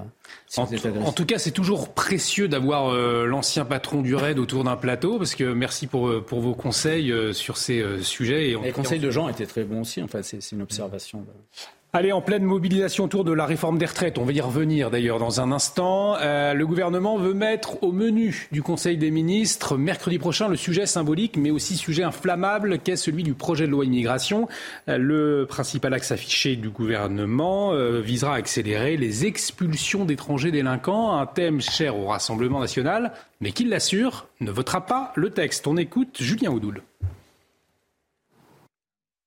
en, en, tout cas, c'est toujours précieux d'avoir euh, l'ancien patron du RAID autour d'un plateau, parce que merci pour, pour vos conseils sur ces sujets. Et Les conseils de gens étaient très bons aussi. Enfin, c'est une observation. Allez, en pleine mobilisation autour de la réforme des retraites, on va y revenir d'ailleurs dans un instant. Euh, le gouvernement veut mettre au menu du Conseil des ministres mercredi prochain le sujet symbolique, mais aussi sujet inflammable qu'est celui du projet de loi immigration. Euh, le principal axe affiché du gouvernement euh, visera à accélérer les expulsions d'étrangers délinquants, un thème cher au Rassemblement national, mais qui l'assure ne votera pas le texte. On écoute Julien Oudoul.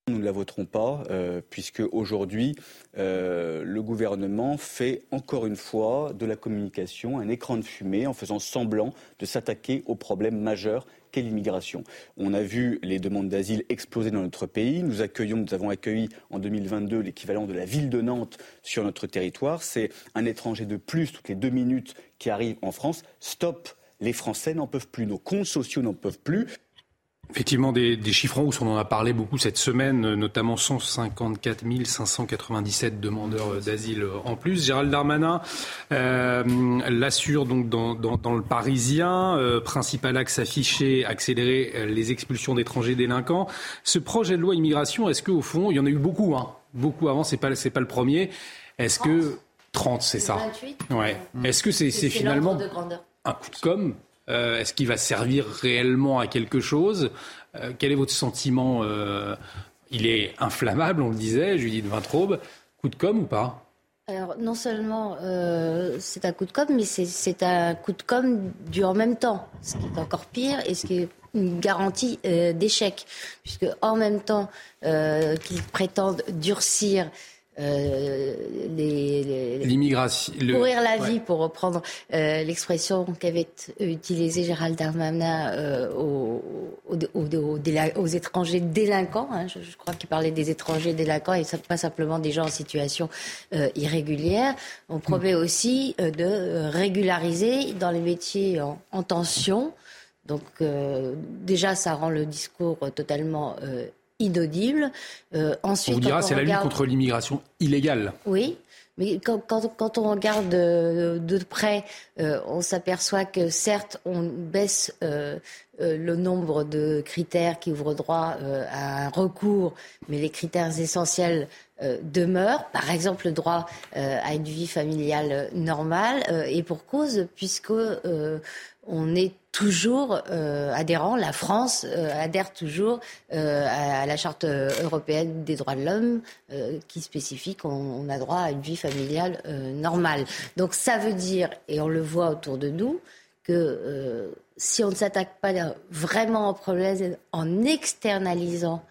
Nous ne la voterons pas, euh, puisque aujourd'hui, euh, le gouvernement fait encore une fois de la communication un écran de fumée en faisant semblant de s'attaquer au problème majeur qu'est l'immigration. On a vu les demandes d'asile exploser dans notre pays. Nous accueillons, nous avons accueilli en 2022 l'équivalent de la ville de Nantes sur notre territoire. C'est un étranger de plus toutes les deux minutes qui arrive en France. Stop les Français n'en peuvent plus, nos comptes sociaux n'en peuvent plus. Effectivement, des, des, chiffres en hausse, on en a parlé beaucoup cette semaine, notamment 154 597 demandeurs d'asile en plus. Gérald Darmanin euh, l'assure donc dans, dans, dans, le Parisien, euh, principal axe affiché, accélérer les expulsions d'étrangers délinquants. Ce projet de loi immigration, est-ce qu'au fond, il y en a eu beaucoup, hein, beaucoup avant, c'est pas, c'est pas le premier. Est-ce que 30, c'est ça? 28 Ouais. Est-ce que c'est, c'est finalement un coup de com' Euh, Est-ce qu'il va servir réellement à quelque chose? Euh, Quel est votre sentiment euh, Il est inflammable, on le disait, Judith Vintraube. Coup de com' ou pas? Alors, non seulement c'est un coup de com', mais c'est un coup de com' du en même temps, ce qui est encore pire et ce qui est une garantie d'échec, puisque en même temps qu'ils prétendent durcir euh, l'immigration, courir la vie, pour reprendre euh, l'expression qu'avait utilisée Gérald Darmanin euh, aux, aux, aux, aux, étrangers délinquants. Hein, je, je, crois qu'il parlait des étrangers délinquants et pas simplement des gens en situation euh, irrégulière. On promet mmh. aussi euh, de régulariser dans les métiers en, en tension. Donc déjà, ça rend le discours totalement inaudible. Euh, ensuite, on vous dira, c'est regarde... la lutte contre l'immigration illégale. Oui. Mais quand, quand, quand on regarde de, de près, euh, on s'aperçoit que certes, on baisse euh, euh, le nombre de critères qui ouvrent droit euh, à un recours, mais les critères essentiels euh, demeurent. Par exemple, le droit à une vie familiale normale, et pour cause, puisque on est toujours euh, adhérent, la France euh, adhère toujours euh, à, la Charte européenne des droits de l'homme qui spécifie qu'on a droit à une vie familiale normale. Donc ça veut dire, et on le voit autour de nous, que si on ne s'attaque pas vraiment au problème en externalisant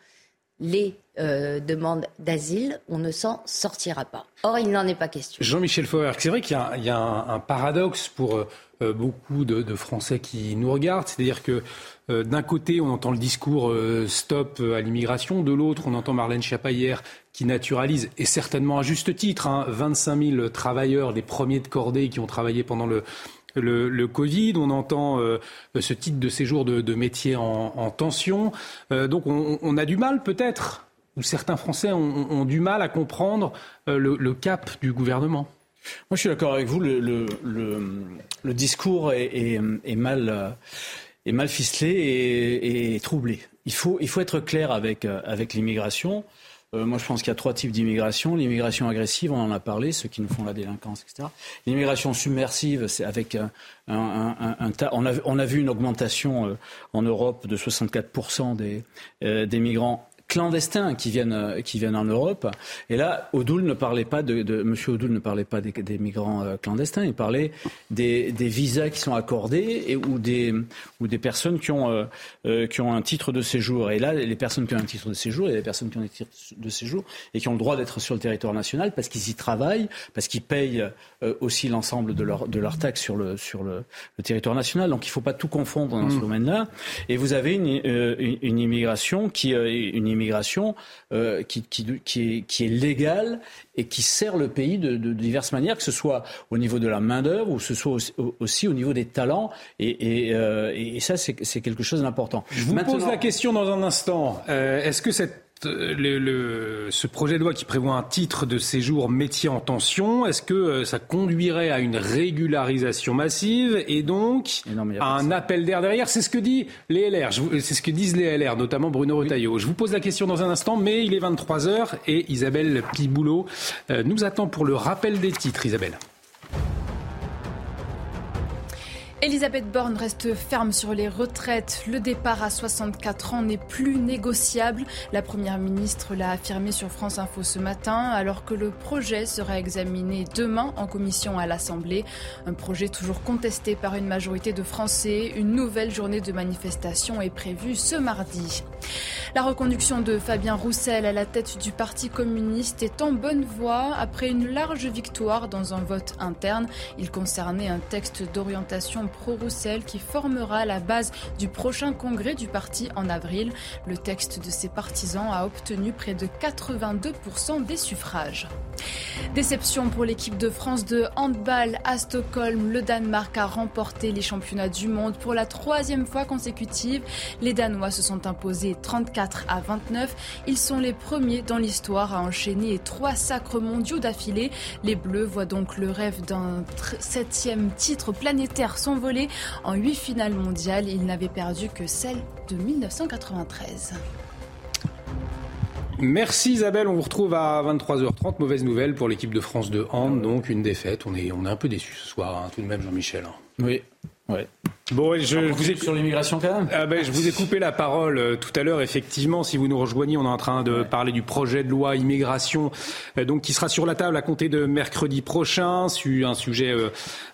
les euh, demandes d'asile, on ne s'en sortira pas. Or, il n'en est pas question. Jean-Michel Fauer, c'est vrai qu'il y, a un, paradoxe pour euh, beaucoup de, Français qui nous regardent, c'est-à-dire que euh, d'un côté, on entend le discours euh, stop à l'immigration, de l'autre, on entend Marlène Schiappa hier qui naturalise, et certainement à juste titre, hein, 25 000 travailleurs, les premiers de cordée qui ont travaillé pendant le, Covid, on entend euh, ce titre de séjour de, métier en, en tension. Euh, donc on, a du mal peut-être, ou certains Français ont, du mal à comprendre euh, le, cap du gouvernement. Moi je suis d'accord avec vous, le, discours est, mal, ficelé et, troublé. Il faut, être clair avec, l'immigration. Euh, moi, je pense qu'il y a trois types d'immigration. L'immigration agressive, on en a parlé, ceux qui nous font la délinquance, etc. L'immigration submersive, c'est avec un, un, tas. On a, on a, vu une augmentation euh, en Europe de 64% des, euh, des migrants clandestins qui viennent, euh, qui viennent en Europe. Et là, Odoul ne parlait pas de, de Monsieur Odoul ne parlait pas des, des migrants euh, clandestins. Il parlait des, des, visas qui sont accordés et, ou des ou des personnes qui ont euh, qui ont un titre de séjour. Et là, les personnes qui ont un titre de séjour, il y a des personnes qui ont un titre de séjour et qui ont le droit d'être sur le territoire national parce qu'ils y travaillent, parce qu'ils payent euh, aussi l'ensemble de leur de leurs taxes sur le sur le, le, territoire national. Donc, il ne faut pas tout confondre dans mmh. ce domaine-là. Et vous avez une, une, une immigration qui une immigration euh, qui, qui, qui, est, qui, est, légale et qui sert le pays de, de, diverses manières, que ce soit au niveau de la main-d'œuvre ou que ce soit aussi, aussi, au niveau des talents. Et, et, euh, et ça, c'est quelque chose d'important. Je vous Maintenant, pose la question dans un instant. Euh, Est-ce que cette le, le, ce projet de loi qui prévoit un titre de séjour métier en tension, est-ce que euh, ça conduirait à une régularisation massive et donc non, à un appel d'air derrière? C'est ce que dit les LR, c'est ce que disent les LR, notamment Bruno Retailleau. Oui. Je vous pose la question dans un instant, mais il est 23 heures et Isabelle Piboulot euh, nous attend pour le rappel des titres. Isabelle. Elisabeth Borne reste ferme sur les retraites. Le départ à 64 ans n'est plus négociable. La Première ministre l'a affirmé sur France Info ce matin, alors que le projet sera examiné demain en commission à l'Assemblée. Un projet toujours contesté par une majorité de Français. Une nouvelle journée de manifestation est prévue ce mardi. La reconduction de Fabien Roussel à la tête du Parti communiste est en bonne voie après une large victoire dans un vote interne. Il concernait un texte d'orientation pro-Roussel qui formera la base du prochain congrès du parti en avril. Le texte de ses partisans a obtenu près de 82% des suffrages. Déception pour l'équipe de France de handball à Stockholm. Le Danemark a remporté les championnats du monde pour la troisième fois consécutive. Les Danois se sont imposés 34 à 29. Ils sont les premiers dans l'histoire à enchaîner trois sacres mondiaux d'affilée. Les Bleus voient donc le rêve d'un septième titre planétaire s'envoler. En huit finales mondiales, ils n'avaient perdu que celle de 1993. Merci Isabelle, on vous retrouve à 23h30. Mauvaise nouvelle pour l'équipe de France de hand, donc une défaite. On est, on est un peu déçus ce soir, hein, tout de même Jean-Michel. Oui, ouais. Bon, je vous ai sur l'immigration quand même. Ah ben, je vous ai coupé la parole euh, tout à l'heure. Effectivement, si vous nous rejoignez, on est en train de parler du projet de loi immigration, euh, donc qui sera sur la table à compter de mercredi prochain, sur un sujet euh,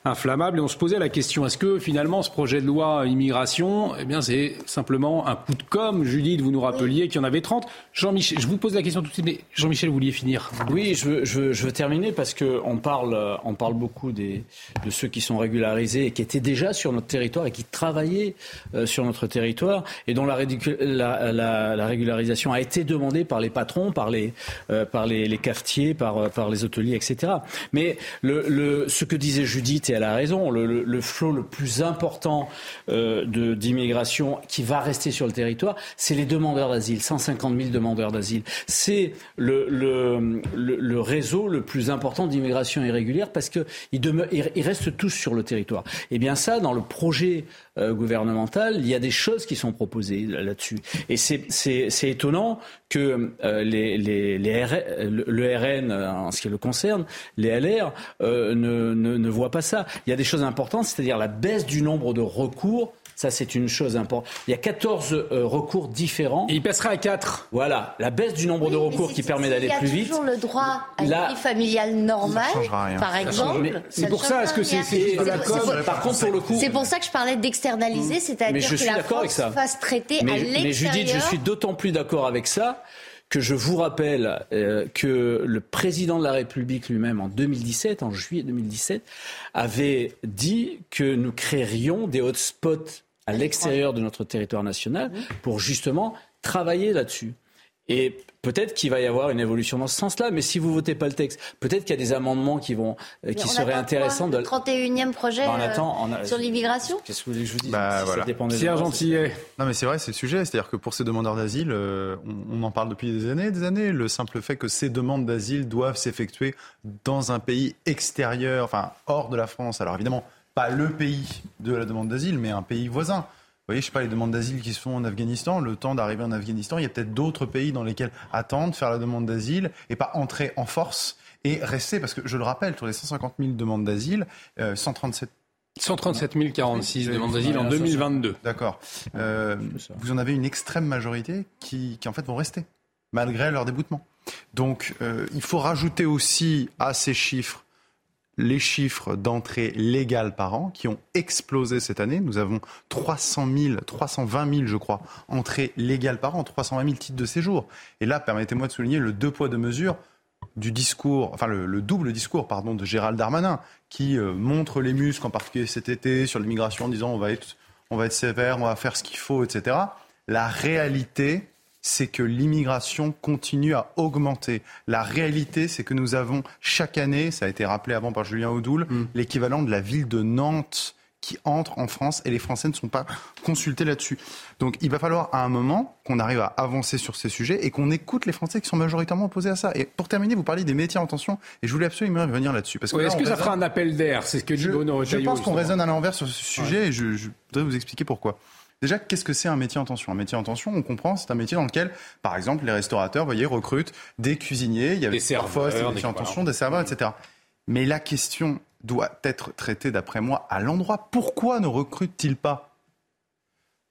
inflammable. Et on se posait la question est-ce que finalement ce projet de loi immigration, eh bien, c'est simplement un coup de com. Judith, vous nous rappeliez qu'il y en avait 30. Jean-Michel, je vous pose la question tout de suite. Mais Jean-Michel, vous vouliez finir Oui, je veux, je veux, je veux terminer parce que on parle, on parle beaucoup des, de ceux qui sont régularisés et qui étaient déjà sur notre territoire et qui travaillaient euh, sur notre territoire et dont la, la, la, la, régularisation a été demandée par les patrons, par les, euh, par les, cafetiers, par, euh, par les hôteliers, etc. Mais ce que disait Judith, et elle a raison, le, flot le plus important d'immigration qui va rester sur le territoire, c'est les demandeurs d'asile, 150 000 demandeurs d'asile. C'est le, réseau le plus important d'immigration irrégulière parce qu'ils ils restent tous sur le territoire. Et bien ça, dans le projet euh, gouvernementale, il y a des choses qui sont proposées là-dessus. Et c'est étonnant que euh, les, les, les le RN, euh, en ce qui le concerne, les LR, ne, ne, ne voient pas ça. Il y a des choses importantes, c'est-à-dire la baisse du nombre de recours ça, c'est une chose importante. Il y a 14 euh, recours différents. Et il passera à 4. Voilà, la baisse du nombre de recours qui permet d'aller plus vite. Il y a toujours le droit à une vie familiale normale, par exemple. C'est pour ça, est-ce que c'est de la Par contre, pour le coup. C'est pour ça que je parlais d'externaliser, c'est-à-dire que la France fasse traiter à l'extérieur. Mais Judith, je suis d'autant plus d'accord avec ça que je vous rappelle euh, que le président de la République lui-même, en 2017, en juillet 2017, avait dit que nous créerions des hotspots à l'extérieur de notre territoire national pour justement travailler là-dessus. Et peut-être qu'il va y avoir une évolution dans ce sens-là, mais si vous votez pas le texte, peut-être qu'il y a des amendements qui vont, euh, qui seraient intéressants. de... Le 31e projet bah, euh, sur l'immigration. Qu'est-ce que vous voulez que je vous dise bah, voilà. Pierre Gentillet. Non, mais c'est vrai, c'est le sujet. C'est-à-dire que pour ces demandeurs d'asile, euh, on, on, en parle depuis des années, des années. Le simple fait que ces demandes d'asile doivent s'effectuer dans un pays extérieur, enfin hors de la France. Alors évidemment pas le pays de la demande d'asile, mais un pays voisin. Vous voyez, je sais pas, les demandes d'asile qui se font en Afghanistan, le temps d'arriver en Afghanistan, il y a peut-être d'autres pays dans lesquels attendre, faire la demande d'asile et pas entrer en force et rester, parce que je le rappelle, sur les 150 000 demandes d'asile, 137 137 046 demandes d'asile en 2022. D'accord. Euh, vous en avez une extrême majorité qui, qui, en fait vont rester, malgré leur déboutement. Donc euh, il faut rajouter aussi à ces chiffres les chiffres d'entrée légale par an qui ont explosé cette année. Nous avons 300 000, 320 000, je crois, entrées légales par an, 320 000 titres de séjour. Et là, permettez-moi de souligner le deux poids deux mesures du discours, enfin le, double discours, pardon, de Gérald Darmanin, qui euh, montre les muscles, en particulier cet été, sur l'immigration, en disant on va être, on va être sévère, on va faire ce qu'il faut, etc. La réalité, c'est que l'immigration continue à augmenter. La réalité, c'est que nous avons chaque année, ça a été rappelé avant par Julien Audoul, mm. l'équivalent de la ville de Nantes qui entre en France et les Français ne sont pas consultés là-dessus. Donc il va falloir à un moment qu'on arrive à avancer sur ces sujets et qu'on écoute les Français qui sont majoritairement opposés à ça. Et pour terminer, vous parlez des métiers en tension et je voulais absolument revenir là-dessus. Parce que Est-ce que ça fera un appel d'air? C'est ce que dit Je, je pense qu'on raisonne à l'envers sur ce sujet et je, je voudrais vous expliquer pourquoi. Déjà, qu'est-ce que c'est un métier en tension? Un métier en tension, on comprend, c'est un métier dans lequel, par exemple, les restaurateurs, vous voyez, recrutent des cuisiniers, il y a des parfois des métiers en tension, des serveurs, etc. Mais la question doit être traitée, d'après moi, à l'endroit. Pourquoi ne recrutent-ils pas?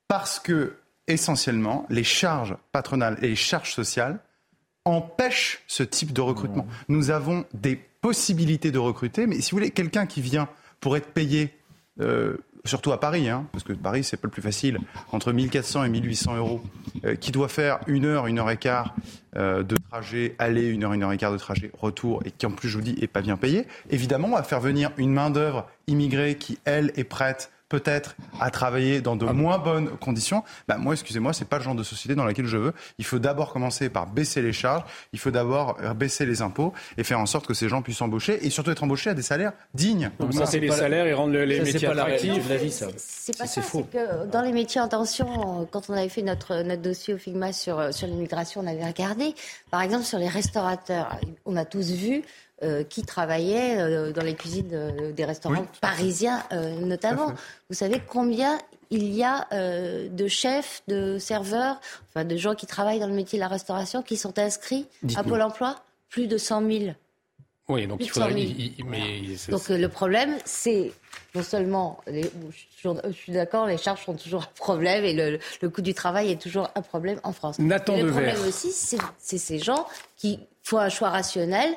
Parce que, essentiellement, les charges patronales et les charges sociales empêchent ce type de recrutement. Nous avons des possibilités de recruter, mais si vous voulez, quelqu'un qui vient pour être payé euh, surtout à Paris, hein, parce que Paris, c'est pas le plus facile, entre 1400 et 1800 euros, euh, qui doit faire une heure, une heure et quart euh, de trajet aller, une heure, une heure et quart de trajet retour, et qui en plus, je vous dis, est pas bien payé, évidemment, on va faire venir une main-d'œuvre immigrée qui, elle, est prête peut-être à travailler dans de moins bonnes conditions, bah moi, excusez-moi, c'est pas le genre de société dans laquelle je veux. Il faut d'abord commencer par baisser les charges, il faut d'abord euh, baisser les impôts et faire en sorte que ces gens puissent embaucher et surtout être embauchés à des salaires dignes. Donc ça, c'est les salaires et rendre les Ça, métiers pas la attractifs. réalité de la vie, ça. C'est pas ça, faux. c'est que dans les métiers en tension, quand on avait fait notre, notre dossier au FIGMA sur, euh, sur l'immigration, on avait regardé, par exemple, sur les restaurateurs. On a tous vu euh, qui travaillaient euh, dans les cuisines euh, des restaurants parisiens, notamment. Vous savez combien il y a de chefs, de serveurs, enfin de gens qui travaillent dans le métier de la restauration qui sont inscrits à. Pôle emploi? Plus de 100 000. Oui, donc il 800 faudrait. 000. il- il- mais Donc euh, le problème, c'est non seulement, les- je suis toujours- je suis d'accord, les charges sont toujours un problème et le, le coût du travail est toujours un problème en France. Nathan Et le problème aussi, c'est ces gens qui font un choix rationnel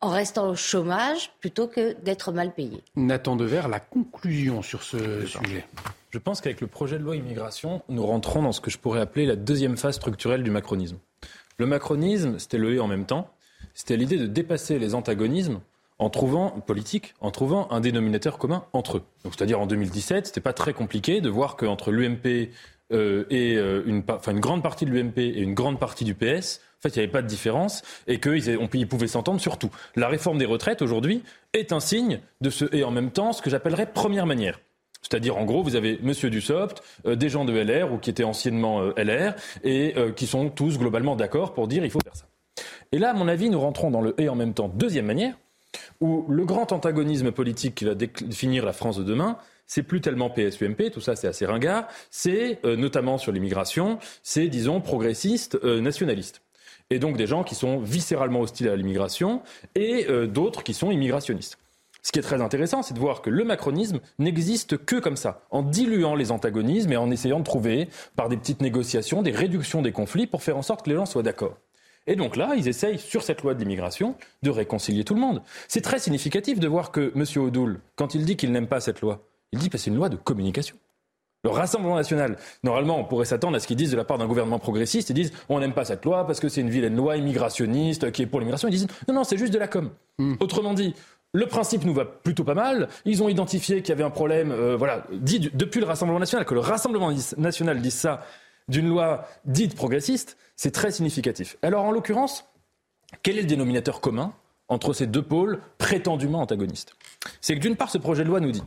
en restant au chômage plutôt que d'être mal payés. Nathan Devers, la conclusion sur ce sujet. Je pense qu'avec le projet de loi immigration, nous rentrons dans ce que je pourrais appeler la deuxième phase structurelle du macronisme. Le macronisme, c'était le et en même temps. C'était l'idée de dépasser les antagonismes en trouvant, politique, en trouvant un dénominateur commun entre eux. Donc, c'est-à-dire en 2017, c'était pas très compliqué de voir qu'entre l'UMP euh, et euh, une, pa- enfin, une grande partie de l'UMP et une grande partie du PS, en fait, il n'y avait pas de différence et qu'ils pouvaient s'entendre sur tout. La réforme des retraites aujourd'hui est un signe de ce et en même temps, ce que j'appellerais première manière. C'est-à-dire, en gros, vous avez Monsieur Dussopt, euh, des gens de LR ou qui étaient anciennement euh, LR et euh, qui sont tous globalement d'accord pour dire il faut faire ça. Et là, à mon avis, nous rentrons dans le et en même temps deuxième manière, où le grand antagonisme politique qui va définir la France de demain, c'est plus tellement PSUMP, tout ça c'est assez ringard, c'est notamment sur l'immigration, c'est disons progressiste, nationaliste. Et donc des gens qui sont viscéralement hostiles à l'immigration et euh, d'autres qui sont immigrationnistes. Ce qui est très intéressant, c'est de voir que le macronisme n'existe que comme ça, en diluant les antagonismes et en essayant de trouver, par des petites négociations, des réductions des conflits pour faire en sorte que les gens soient d'accord. Et donc là, ils essayent, sur cette loi de l'immigration, de réconcilier tout le monde. C'est très significatif de voir que M. Odoul, quand il dit qu'il n'aime pas cette loi, il dit que c'est une loi de communication. Le Rassemblement national, normalement, on pourrait s'attendre à ce qu'ils disent de la part d'un gouvernement progressiste, ils disent on n'aime pas cette loi parce que c'est une vilaine loi immigrationniste qui est pour l'immigration. Ils disent non, non, c'est juste de la com. Autrement dit, le principe nous va plutôt pas mal. Ils ont identifié qu'il y avait un problème, euh, voilà, dit du- depuis le Rassemblement national, que le Rassemblement national dise ça d'une loi dite progressiste, c'est très significatif. Alors en l'occurrence, quel est le dénominateur commun entre ces deux pôles prétendument antagonistes? C'est que d'une part, ce projet de loi nous dit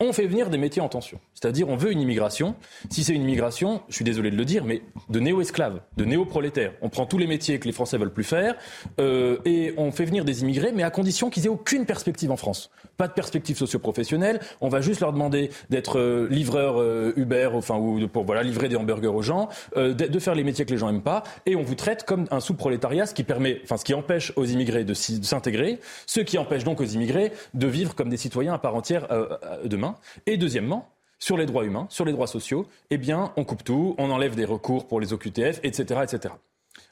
on fait venir des métiers en tension. C'est-à-dire, on veut une immigration. Si c'est une immigration, je suis désolé de le dire, mais de néo-esclaves, de néo-prolétaires. On prend tous les métiers que les Français veulent plus faire euh, et on fait venir des immigrés, mais à condition qu'ils aient aucune perspective en France. Pas de perspective socio-professionnelle. On va juste leur demander d'être euh, livreur euh, Uber, enfin, ou pour voilà livrer des hamburgers aux gens, euh, de, de faire les métiers que les gens aiment pas, et on vous traite comme un sous-prolétariat, ce qui permet, enfin, ce qui empêche aux immigrés de s'intégrer, ce qui empêche donc aux immigrés de vivre comme des citoyens à part entière euh, Et deuxièmement, sur les droits humains, sur les droits sociaux, eh bien, on coupe tout, on enlève des recours pour les OQTF, etc., etc.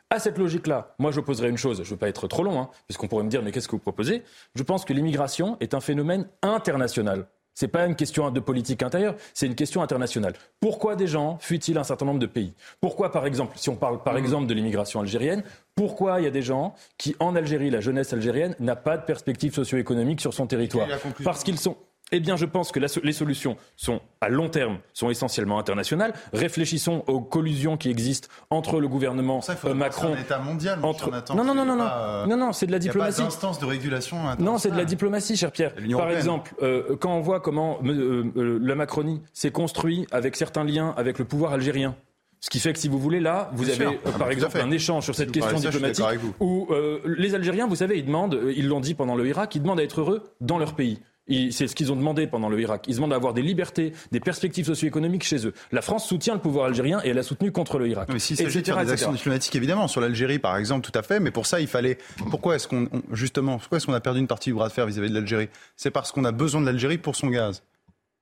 À cette logique-là, moi j'opposerais une chose, je ne veux pas être trop long, hein, puisqu'on pourrait me dire mais qu'est-ce que vous proposez? Je pense que l'immigration est un phénomène international. C'est pas une question de politique intérieure, c'est une question internationale. Pourquoi des gens fuient-ils un certain nombre de pays? Pourquoi, par exemple, si on parle par exemple de l'immigration algérienne, pourquoi il y a des gens qui, en Algérie, la jeunesse algérienne, n'a pas de perspective socio-économique sur son territoire? Parce qu'ils sont eh bien, je pense que la les solutions sont à long terme, sont essentiellement internationales. Réfléchissons aux collusions qui existent entre le gouvernement Ça, il euh, Macron. un État mondial, mon entre... Nathan. Non, non, non, non, Pas, euh, non, non, c'est de la Il n'y a diplomatie. pas d'instance de régulation Non, c'est de la diplomatie, cher Pierre. Par européenne. exemple, euh, quand on voit comment la Macronie s'est construit avec certains liens avec le pouvoir algérien. Ce qui fait que si vous voulez là, vous Bien avez euh, Ah, par exemple un échange sur cette question ça, diplomatique où euh, les Algériens, vous savez, ils demandent, ils l'ont dit pendant le Irak, ils demandent à être heureux dans leur pays. C'est ce qu'ils ont demandé pendant le Irak. Ils demandent d'avoir des libertés, des perspectives socio-économiques chez eux. La France soutient le pouvoir algérien et elle a soutenu contre le Irak. Mais etc., faire des actions diplomatiques, évidemment, sur l'Algérie, par exemple, tout à fait. Mais pour ça, il fallait. Pourquoi est-ce qu'on, on- justement, pourquoi est-ce qu'on a perdu une partie du bras de fer vis-à-vis de l'Algérie? C'est parce qu'on a besoin de l'Algérie pour son gaz.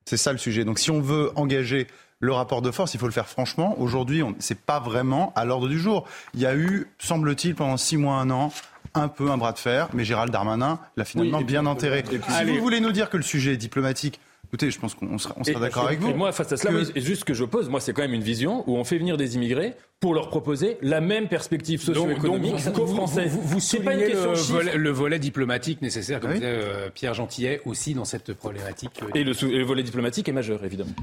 C'est ça le sujet. Donc, si on veut engager le rapport de force, il faut le faire franchement. Aujourd'hui, on- c'est pas vraiment à l'ordre du jour. Il y a eu, semble-t-il, pendant six mois, un an, un peu un bras de fer, mais Gérald Darmanin l'a finalement Oui, puis- bien enterré. puis- si Allez. vous voulez nous dire que le sujet est diplomatique, Écoutez, je pense qu'on sera, on sera d'accord avec vous. Et moi, face à cela, que... juste ce que j'oppose, moi, c'est quand même une vision où on fait venir des immigrés pour leur proposer la même perspective socio-économique qu'aux Français. Vous, vous, vous pas une le, volet, le, volet, diplomatique nécessaire, comme oui. disait euh, Pierre Gentillet, aussi dans cette problématique. Euh, et, le, et, le, volet diplomatique est majeur, évidemment.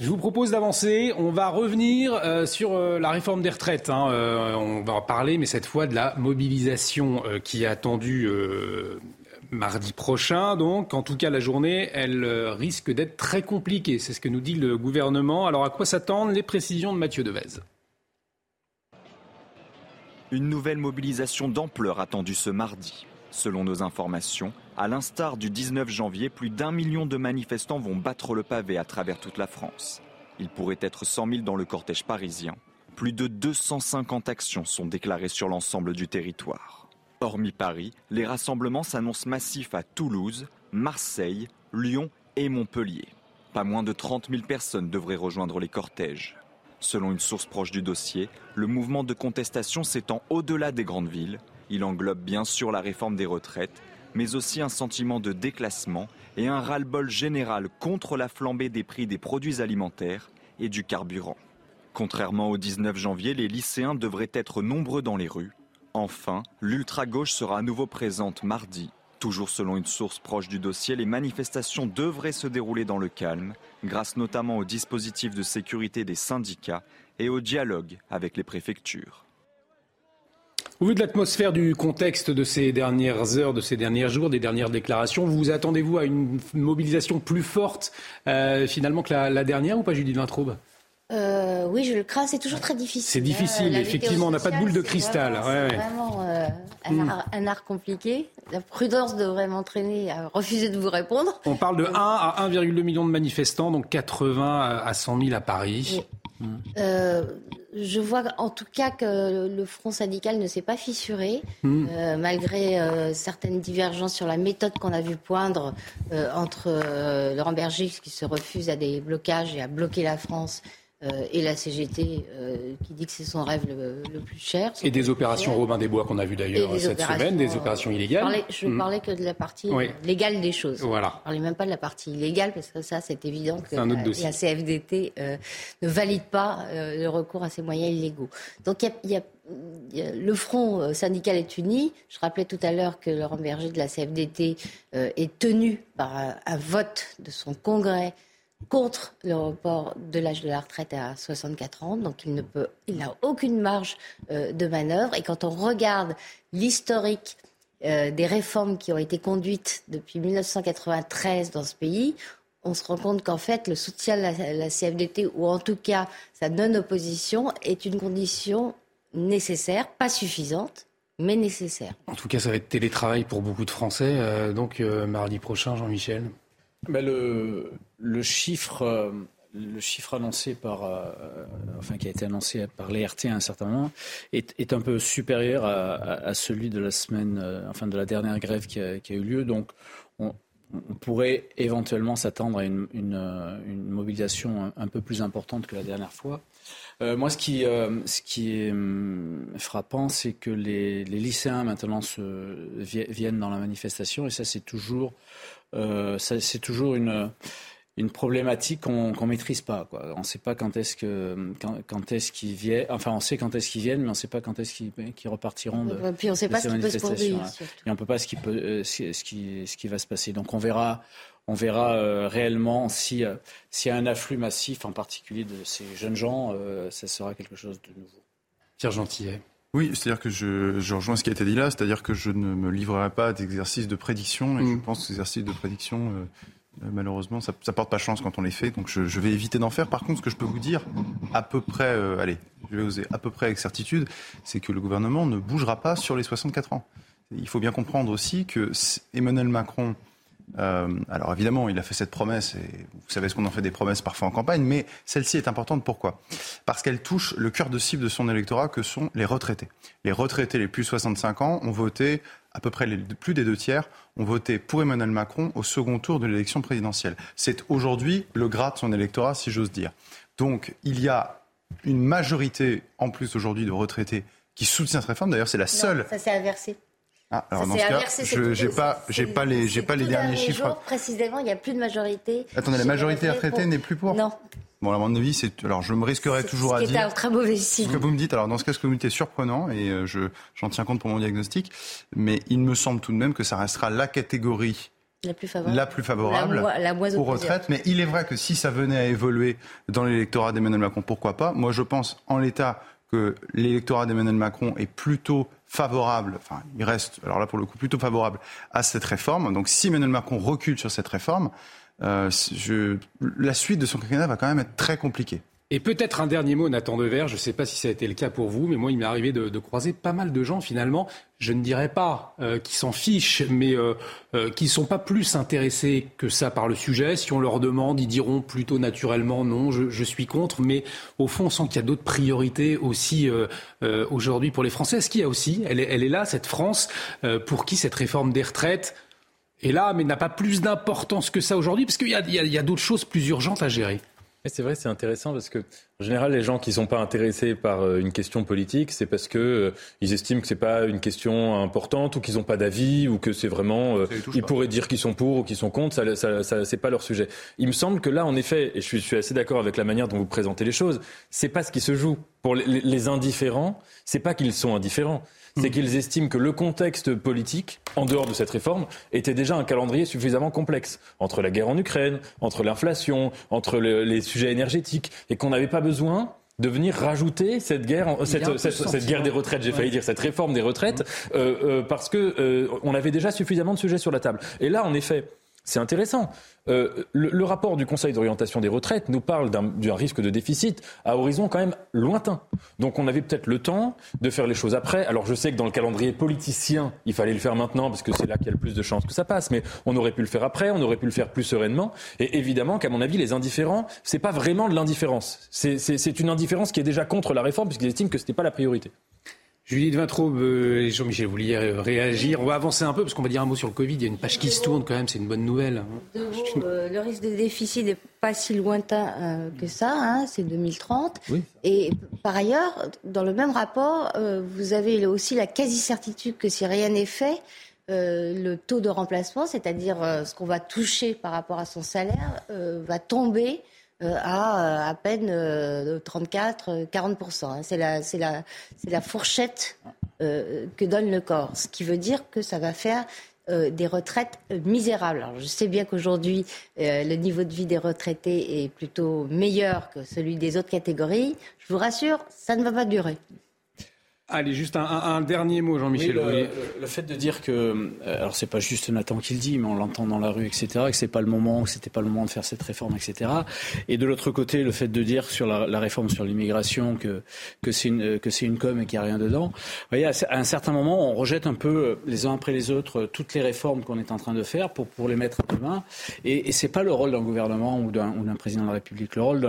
Je vous propose d'avancer. On va revenir euh, sur euh, la réforme des retraites. Hein. Euh, on va en parler, mais cette fois de la mobilisation qui est attendue mardi prochain. Donc, en tout cas, la journée, elle risque d'être très compliquée. C'est ce que nous dit le gouvernement. Alors, à quoi s'attendent les précisions de Mathieu Devez? Une nouvelle mobilisation d'ampleur attendue ce mardi. Selon nos informations, à l'instar du 19 janvier, plus d'un million de manifestants vont battre le pavé à travers toute la France. Il pourrait être 100 000 dans le cortège parisien. Plus de 250 actions sont déclarées sur l'ensemble du territoire. Hormis Paris, les rassemblements s'annoncent massifs à Toulouse, Marseille, Lyon et Montpellier. Pas moins de 30 000 personnes devraient rejoindre les cortèges. Selon une source proche du dossier, le mouvement de contestation s'étend au-delà des grandes villes. Il englobe bien sûr la réforme des retraites, mais aussi un sentiment de déclassement et un ras-le-bol général contre la flambée des prix des produits alimentaires et du carburant. Contrairement au 19 janvier, les lycéens devraient être nombreux dans les rues. Enfin, l'ultra-gauche sera à nouveau présente mardi. Toujours selon une source proche du dossier, les manifestations devraient se dérouler dans le calme, grâce notamment au dispositif de sécurité des syndicats et au dialogue avec les préfectures. Au vu de l'atmosphère du contexte de ces dernières heures, de ces derniers jours, des dernières déclarations, vous attendez-vous à une mobilisation plus forte euh, finalement que la, la, dernière ou pas, Judith Vintraube euh, oui, je le crains. C'est toujours très difficile. C'est difficile, hein. effectivement. On n'a pas de boule de cristal. C'est vraiment, ouais. vraiment euh, un, art, un, art, compliqué. La prudence devrait m'entraîner à refuser de vous répondre. On parle de 1 à 1,2 million de manifestants, donc 80 à 100 000 à Paris. Oui. Euh, je vois en tout cas que le front syndical ne s'est pas fissuré, euh, malgré euh, certaines divergences sur la méthode qu'on a vu poindre euh, entre Laurent Berger, qui se refuse à des blocages et à bloquer la France, euh, et la CGT euh, qui dit que c'est son rêve le, le plus cher. Et des opérations Robin des Bois qu'on a vu d'ailleurs cette semaine, des opérations illégales. Je parlais, je mmh. parlais que de la partie oui. légale des choses. Voilà. Je parlais même pas de la partie illégale parce que ça c'est évident que la, la, CFDT euh, ne valide pas euh, le recours à ces moyens illégaux. Donc il y a, y a le front syndical est uni. Je rappelais tout à l'heure que Laurent Berger de la CFDT euh, est tenu par un, vote de son congrès contre le report de l'âge de la retraite à 64 ans. Donc il ne il n'a aucune marge euh, de manœuvre. Et quand on regarde l'historique euh, des réformes qui ont été conduites depuis 1993 dans ce pays, on se rend compte qu'en fait, le soutien de la, la, CFDT, ou en tout cas sa non-opposition, est une condition nécessaire, pas suffisante, mais nécessaire. En tout cas, ça va être télétravail pour beaucoup de Français. Euh, donc, mardi prochain, Jean-Michel chiffre, euh, le chiffre annoncé par, euh, enfin qui a été annoncé par l'ERT à un certain moment, est, un peu supérieur à, celui de la semaine, euh, enfin de la dernière grève qui a, eu lieu. Donc, on, pourrait éventuellement s'attendre à une, mobilisation un, peu plus importante que la dernière fois. Euh, moi, ce qui, euh, est hum, frappant, c'est que les, les, lycéens maintenant viennent dans la manifestation, et ça, c'est toujours euh, c'est toujours une, une problématique qu'on ne maîtrise pas. Quoi. On ne sait pas quand est-ce que quand, quand est-ce qu'ils viennent. Enfin, on sait quand est-ce qu'ils viennent, mais on ne sait pas quand est-ce qu'ils qu repartiront. De, Et puis on ne sait pas ce qui peut se produire. Et on ne peut pas ce qui peut euh, ce, qui ce qui va se passer. Donc on verra. On verra euh, réellement si euh, s'il y a un afflux massif, en particulier de ces jeunes gens, euh, ça sera quelque chose de nouveau. Pierre Gentillet. Oui, c'est-à-dire que je, je, rejoins ce qui a été dit là, c'est-à-dire que je ne me livrerai pas d'exercices de prédiction, et mmh. je pense que ces exercices de prédiction, euh, malheureusement, ça, ça porte pas chance quand on les fait, donc je, je vais éviter d'en faire. Par contre, ce que je peux vous dire, à peu près, euh, allez, je vais oser, à peu près avec certitude, c'est que le gouvernement ne bougera pas sur les 64 ans. Il faut bien comprendre aussi que Emmanuel Macron euh, alors évidemment, il a fait cette promesse, et vous savez ce qu'on en fait des promesses parfois en campagne, mais celle-ci est importante. Pourquoi? Parce qu'elle touche le cœur de cible de son électorat, que sont les retraités. Les retraités les plus de 65 ans ont voté, à peu près les, plus des deux tiers, ont voté pour Emmanuel Macron au second tour de l'élection présidentielle. C'est aujourd'hui le gras de son électorat, si j'ose dire. Donc il y a une majorité, en plus aujourd'hui, de retraités qui soutient cette réforme. D'ailleurs, c'est la seule. Ça s'est inversé. Ah, alors dans ce cas, je n'ai pas, j'ai pas les, j'ai pas les derniers chiffres. précisément, il n'y a plus de majorité. Attendez, la majorité retraitée n'est plus pour. Non. Bon, à mon avis, c'est. Alors, je me risquerais toujours à dire. C'est un très mauvais signe. Ce que vous me dites, alors dans ce cas, ce que vous me dites est surprenant et euh, je j'en tiens compte pour mon diagnostic, mais il me semble tout de même que ça restera la catégorie la plus favorable, la plus favorable la, aux retraites. Mais il est vrai que si ça venait à évoluer dans l'électorat d'Emmanuel Macron, pourquoi pas? Moi, je pense en l'état que l'électorat d'Emmanuel Macron est plutôt favorable, enfin, il reste, alors là pour le coup, plutôt favorable à cette réforme. Donc si Emmanuel Macron recule sur cette réforme, euh, la suite de son quinquennat va quand même être très compliquée. Et peut-être un dernier mot, Nathan Devers. Je ne sais pas si ça a été le cas pour vous, mais moi, il m'est arrivé de, croiser pas mal de gens, finalement, je ne dirais pas euh, qui s'en fichent, mais euh, euh, qui ne sont pas plus intéressés que ça par le sujet. Si on leur demande, ils diront plutôt naturellement non, je, suis contre. Mais au fond, on sent qu'il y a d'autres priorités aussi euh, euh, aujourd'hui pour les Français. Est-ce qu'il y a aussi, elle est, là, cette France, pour qui cette réforme des retraites est là, mais n'a pas plus d'importance que ça aujourd'hui, parce qu'il y a d'autres choses plus urgentes à gérer. C'est vrai, c'est intéressant parce que en général, les gens qui ne sont pas intéressés par euh, une question politique, c'est parce que euh, ils estiment que c'est pas une question importante ou qu'ils n'ont pas d'avis ou que c'est vraiment euh, ils pourraient dire qu'ils sont pour ou qu'ils sont contre. Ça, ça, ça c'est pas leur sujet. Il me semble que là, en effet, et je suis, je suis assez d'accord avec la manière dont vous présentez les choses, c'est pas ce qui se joue pour les, les indifférents. C'est pas qu'ils sont indifférents c'est qu'ils estiment que le contexte politique, en dehors de cette réforme, était déjà un calendrier suffisamment complexe. Entre la guerre en Ukraine, entre l'inflation, entre le, les sujets énergétiques, et qu'on n'avait pas besoin de venir rajouter cette guerre, cette, cette, cette, guerre des retraites, j'ai failli dire cette réforme des retraites, euh, euh, parce que euh, on avait déjà suffisamment de sujets sur la table. Et là, en effet, c'est intéressant. Euh, le, le, rapport du Conseil d'orientation des retraites nous parle d'un risque de déficit à horizon quand même lointain. Donc on avait peut-être le temps de faire les choses après. Alors je sais que dans le calendrier politicien, il fallait le faire maintenant parce que c'est là qu'il y a le plus de chances que ça passe. Mais on aurait pu le faire après, on aurait pu le faire plus sereinement. Et évidemment qu'à mon avis, les indifférents, c'est pas vraiment de l'indifférence. C'est une indifférence qui est déjà contre la réforme puisqu'ils estiment que ce n'était pas la priorité. Judith Vintraube euh, et Jean-Michel, vous vouliez réagir. On va avancer un peu parce qu'on va dire un mot sur le Covid. Il y a une page qui se tourne quand même, c'est une bonne nouvelle. Euh, le risque de déficit n'est pas si lointain euh, que ça, hein, c'est 2030. Oui. Et par ailleurs, dans le même rapport, euh, vous avez aussi la quasi-certitude que si rien n'est fait, le taux de remplacement, c'est-à-dire ce qu'on va toucher par rapport à son salaire, va tomber euh, à euh, à peine 34-40%. Euh, hein. C'est la, la, la fourchette que donne le corps, ce qui veut dire que ça va faire des retraites misérables. Alors, je sais bien qu'aujourd'hui, le niveau de vie des retraités est plutôt meilleur que celui des autres catégories. Je vous rassure, ça ne va pas durer. Allez, juste un, un, dernier mot, Jean-Michel. Oui, le, le, fait de dire que, euh, alors c'est pas juste Nathan qui le dit, mais on l'entend dans la rue, etc., que c'est pas le moment, que c'était pas le moment de faire cette réforme, etc. Et de l'autre côté, le fait de dire sur la, la réforme sur l'immigration que que c'est une que c'est une com et qu'il n'y a rien dedans. Vous voyez, à, un certain moment, on rejette un peu les uns après les autres toutes les réformes qu'on est en train de faire pour pour les mettre à demain. Et, et c'est pas le rôle d'un gouvernement ou d'un ou d'un président de la République. Le rôle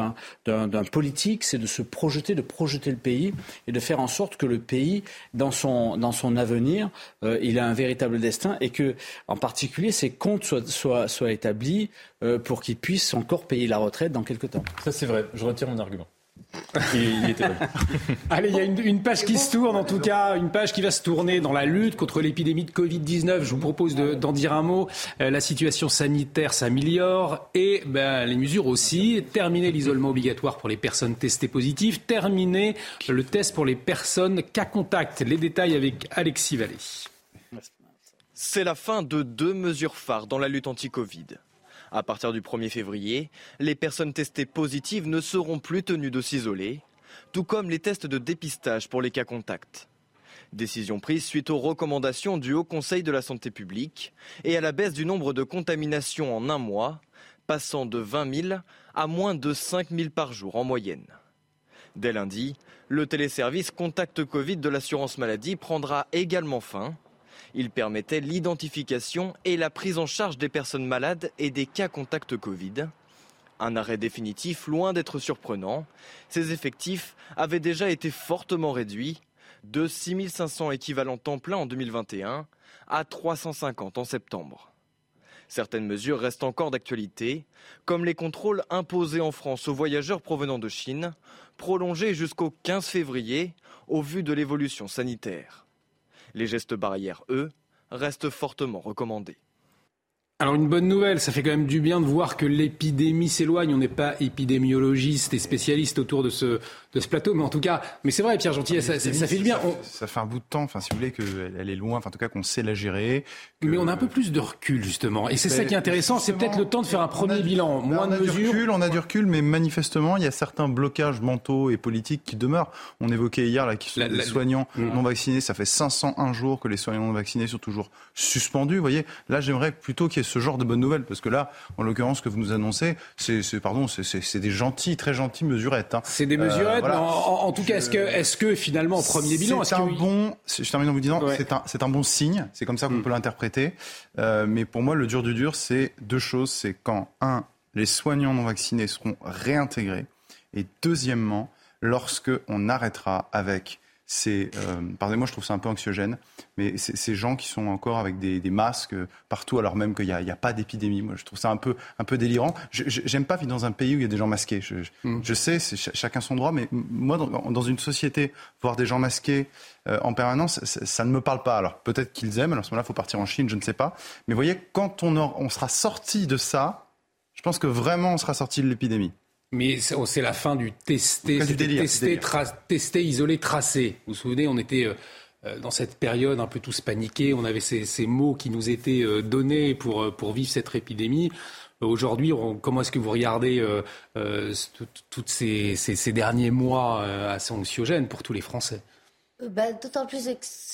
d'un d'un politique, c'est de se projeter, de projeter le pays et de faire en sorte que le pays, dans son, avenir, euh, il a un véritable destin et que, en particulier, ses comptes soient, soient, soient établis euh, pour qu'il puisse encore payer la retraite dans quelques temps. Ça, c'est vrai. Je retire mon argument. Il, était Allez, il y a une, une, page qui se tourne, en tout cas, une page qui va se tourner dans la lutte contre l'épidémie de Covid-19. Je vous propose d'en dire un mot. Euh, la situation sanitaire s'améliore et ben, les mesures aussi. Terminer l'isolement obligatoire pour les personnes testées positives. Terminer le test pour les personnes cas contact. Les détails avec Alexis Vallée. C'est la fin de deux mesures phares dans la lutte anti-Covid. À partir du 1er février, les personnes testées positives ne seront plus tenues de s'isoler, tout comme les tests de dépistage pour les cas contacts. Décision prise suite aux recommandations du Haut Conseil de la santé publique et à la baisse du nombre de contaminations en un mois, passant de 20 000 à moins de 5 000 par jour en moyenne. Dès lundi, le téléservice Contact Covid de l'assurance maladie prendra également fin. Il permettait l'identification et la prise en charge des personnes malades et des cas contacts Covid. Un arrêt définitif loin d'être surprenant. Ces effectifs avaient déjà été fortement réduits de 6500 équivalents temps plein en 2021 à 350 en septembre. Certaines mesures restent encore d'actualité, comme les contrôles imposés en France aux voyageurs provenant de Chine, prolongés jusqu'au 15 février au vu de l'évolution sanitaire. Les gestes barrières, eux, reste fortement recommandé. Alors une bonne nouvelle, ça fait quand même du bien de voir que l'épidémie s'éloigne. On n'est pas épidémiologiste et spécialiste autour de ce, de ce plateau, mais en tout cas, mais c'est vrai, Pierre Gentil, ça, ça, fait du bien. Ça, fait un bout de temps, enfin si vous voulez, qu'elle est loin, enfin en tout cas qu'on sait la gérer. Mais on a un peu plus de recul justement, et c'est ça qui est intéressant. C'est peut-être le temps de faire un premier bilan, moins de mesures. Recul, on a du recul, mais manifestement, il y a certains blocages mentaux et politiques qui demeurent. On évoquait hier là, qui sont les soignants mm. non vaccinés. Ça fait 501 jours que les soignants non vaccinés sont toujours suspendus. Vous voyez, là, j'aimerais plutôt qu'il y ait ce genre de bonnes nouvelles, parce que là, en l'occurrence, ce que vous nous annoncez, c'est, pardon, c'est des gentils, très gentils mesurettes. Hein. C'est des mesurettes. Euh, en, tout cas, est-ce que, finalement, au premier bilan, c'est un bon, je termine en vous disant, c'est un, c'est un bon signe. C'est comme ça qu'on mm. peut l'interpréter. Euh, mais pour moi, le dur du dur, c'est deux choses. C'est quand un, les soignants non vaccinés seront réintégrés, et deuxièmement, lorsque on arrêtera avec c'est, euh, pardonnez-moi, je trouve ça un peu anxiogène, mais ces gens qui sont encore avec des, masques partout, alors même qu'il n'y a, pas d'épidémie. Moi, je trouve ça un peu, un peu délirant. J'aime pas vivre dans un pays où il y a des gens masqués. Je, mm. sais, c'est chacun son droit, mais moi, dans, une société, voir des gens masqués euh, en permanence, ça, ne me parle pas. Alors peut-être qu'ils aiment. Alors à ce moment-là, il faut partir en Chine, je ne sais pas. Mais vous voyez, quand on, on sera sorti de ça, je pense que vraiment on sera sorti de l'épidémie. Mais c'est oh, la fin du tester, tester, tester, isolé, tracé. Vous vous souvenez, on était euh, euh, dans cette période un peu tous paniqués, on avait ces, ces mots qui nous étaient euh, donnés pour, pour vivre cette épidémie. Aujourd'hui, comment est-ce que vous regardez euh, tous ces, ces, ces, derniers mois assez anxiogènes pour tous les Français? Bah, D'autant plus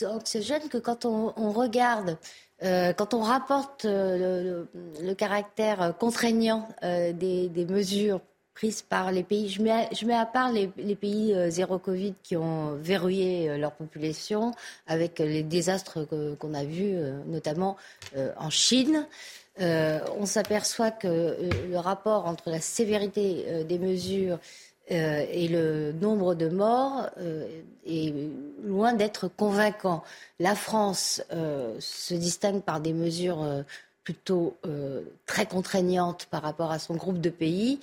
anxiogène que quand on, on regarde quand on rapporte le, le, caractère contraignant des, des, mesures prises par les pays. Je mets, je mets à part les, pays euh, zéro Covid qui ont verrouillé euh, leur population avec les désastres qu'on a vus, euh, notamment en Chine. on s'aperçoit que le rapport entre la sévérité des mesures et le nombre de morts est loin d'être convaincant. La France se distingue par des mesures plutôt très contraignantes par rapport à son groupe de pays.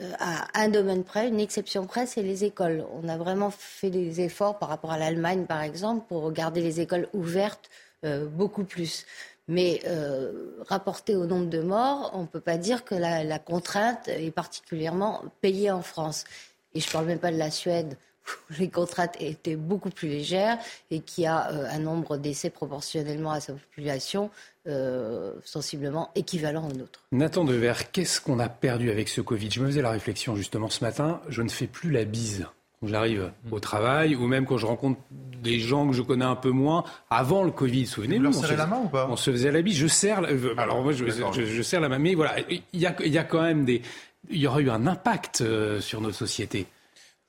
Euh, à un domaine près, une exception près, c'est les écoles. On a vraiment fait des efforts par rapport à l'Allemagne, par exemple, pour garder les écoles ouvertes euh, beaucoup plus. Mais euh, rapporté au nombre de morts, on ne peut pas dire que la, la, contrainte est particulièrement payée en France. Et je ne parle même pas de la Suède, où les contraintes étaient beaucoup plus légères et qui a un nombre d'essais proportionnellement à sa population euh, sensiblement équivalent au nôtre. Nathan Dever, qu'est-ce qu'on a perdu avec ce Covid? Je me faisais la réflexion justement ce matin, je ne fais plus la bise quand j'arrive au travail ou même quand je rencontre des gens que je connais un peu moins avant le Covid. Souvenez-vous, on, se, la main ou pas? on se faisait la bise. Je serre, euh, alors moi je, je, serre la main, mais voilà, il y a, il y a quand même des, il y aura eu un impact euh, sur nos sociétés.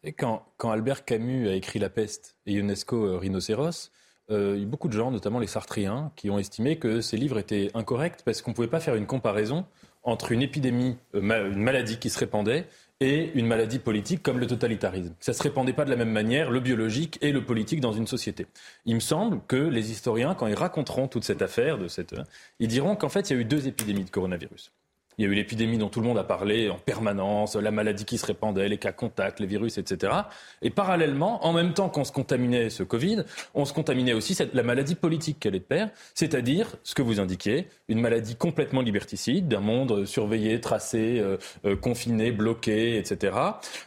Et quand, quand Albert Camus a écrit La peste et UNESCO Rhinocéros, euh, beaucoup de gens, notamment les Sartriens, qui ont estimé que ces livres étaient incorrects parce qu'on ne pouvait pas faire une comparaison entre une épidémie, euh, une maladie qui se répandait et une maladie politique comme le totalitarisme. Ça ne se répandait pas de la même manière, le biologique et le politique dans une société. Il me semble que les historiens, quand ils raconteront toute cette affaire, de cette, ils diront qu'en fait, il y a eu deux épidémies de coronavirus. Il y a eu l'épidémie dont tout le monde a parlé en permanence, la maladie qui se répandait, les cas contacts, les virus, etc. Et parallèlement, en même temps qu'on se contaminait ce Covid, on se contaminait aussi la maladie politique qu'elle est de pair, c'est-à-dire, ce que vous indiquiez, une maladie complètement liberticide, d'un monde surveillé, tracé, euh, euh, confiné, bloqué, etc.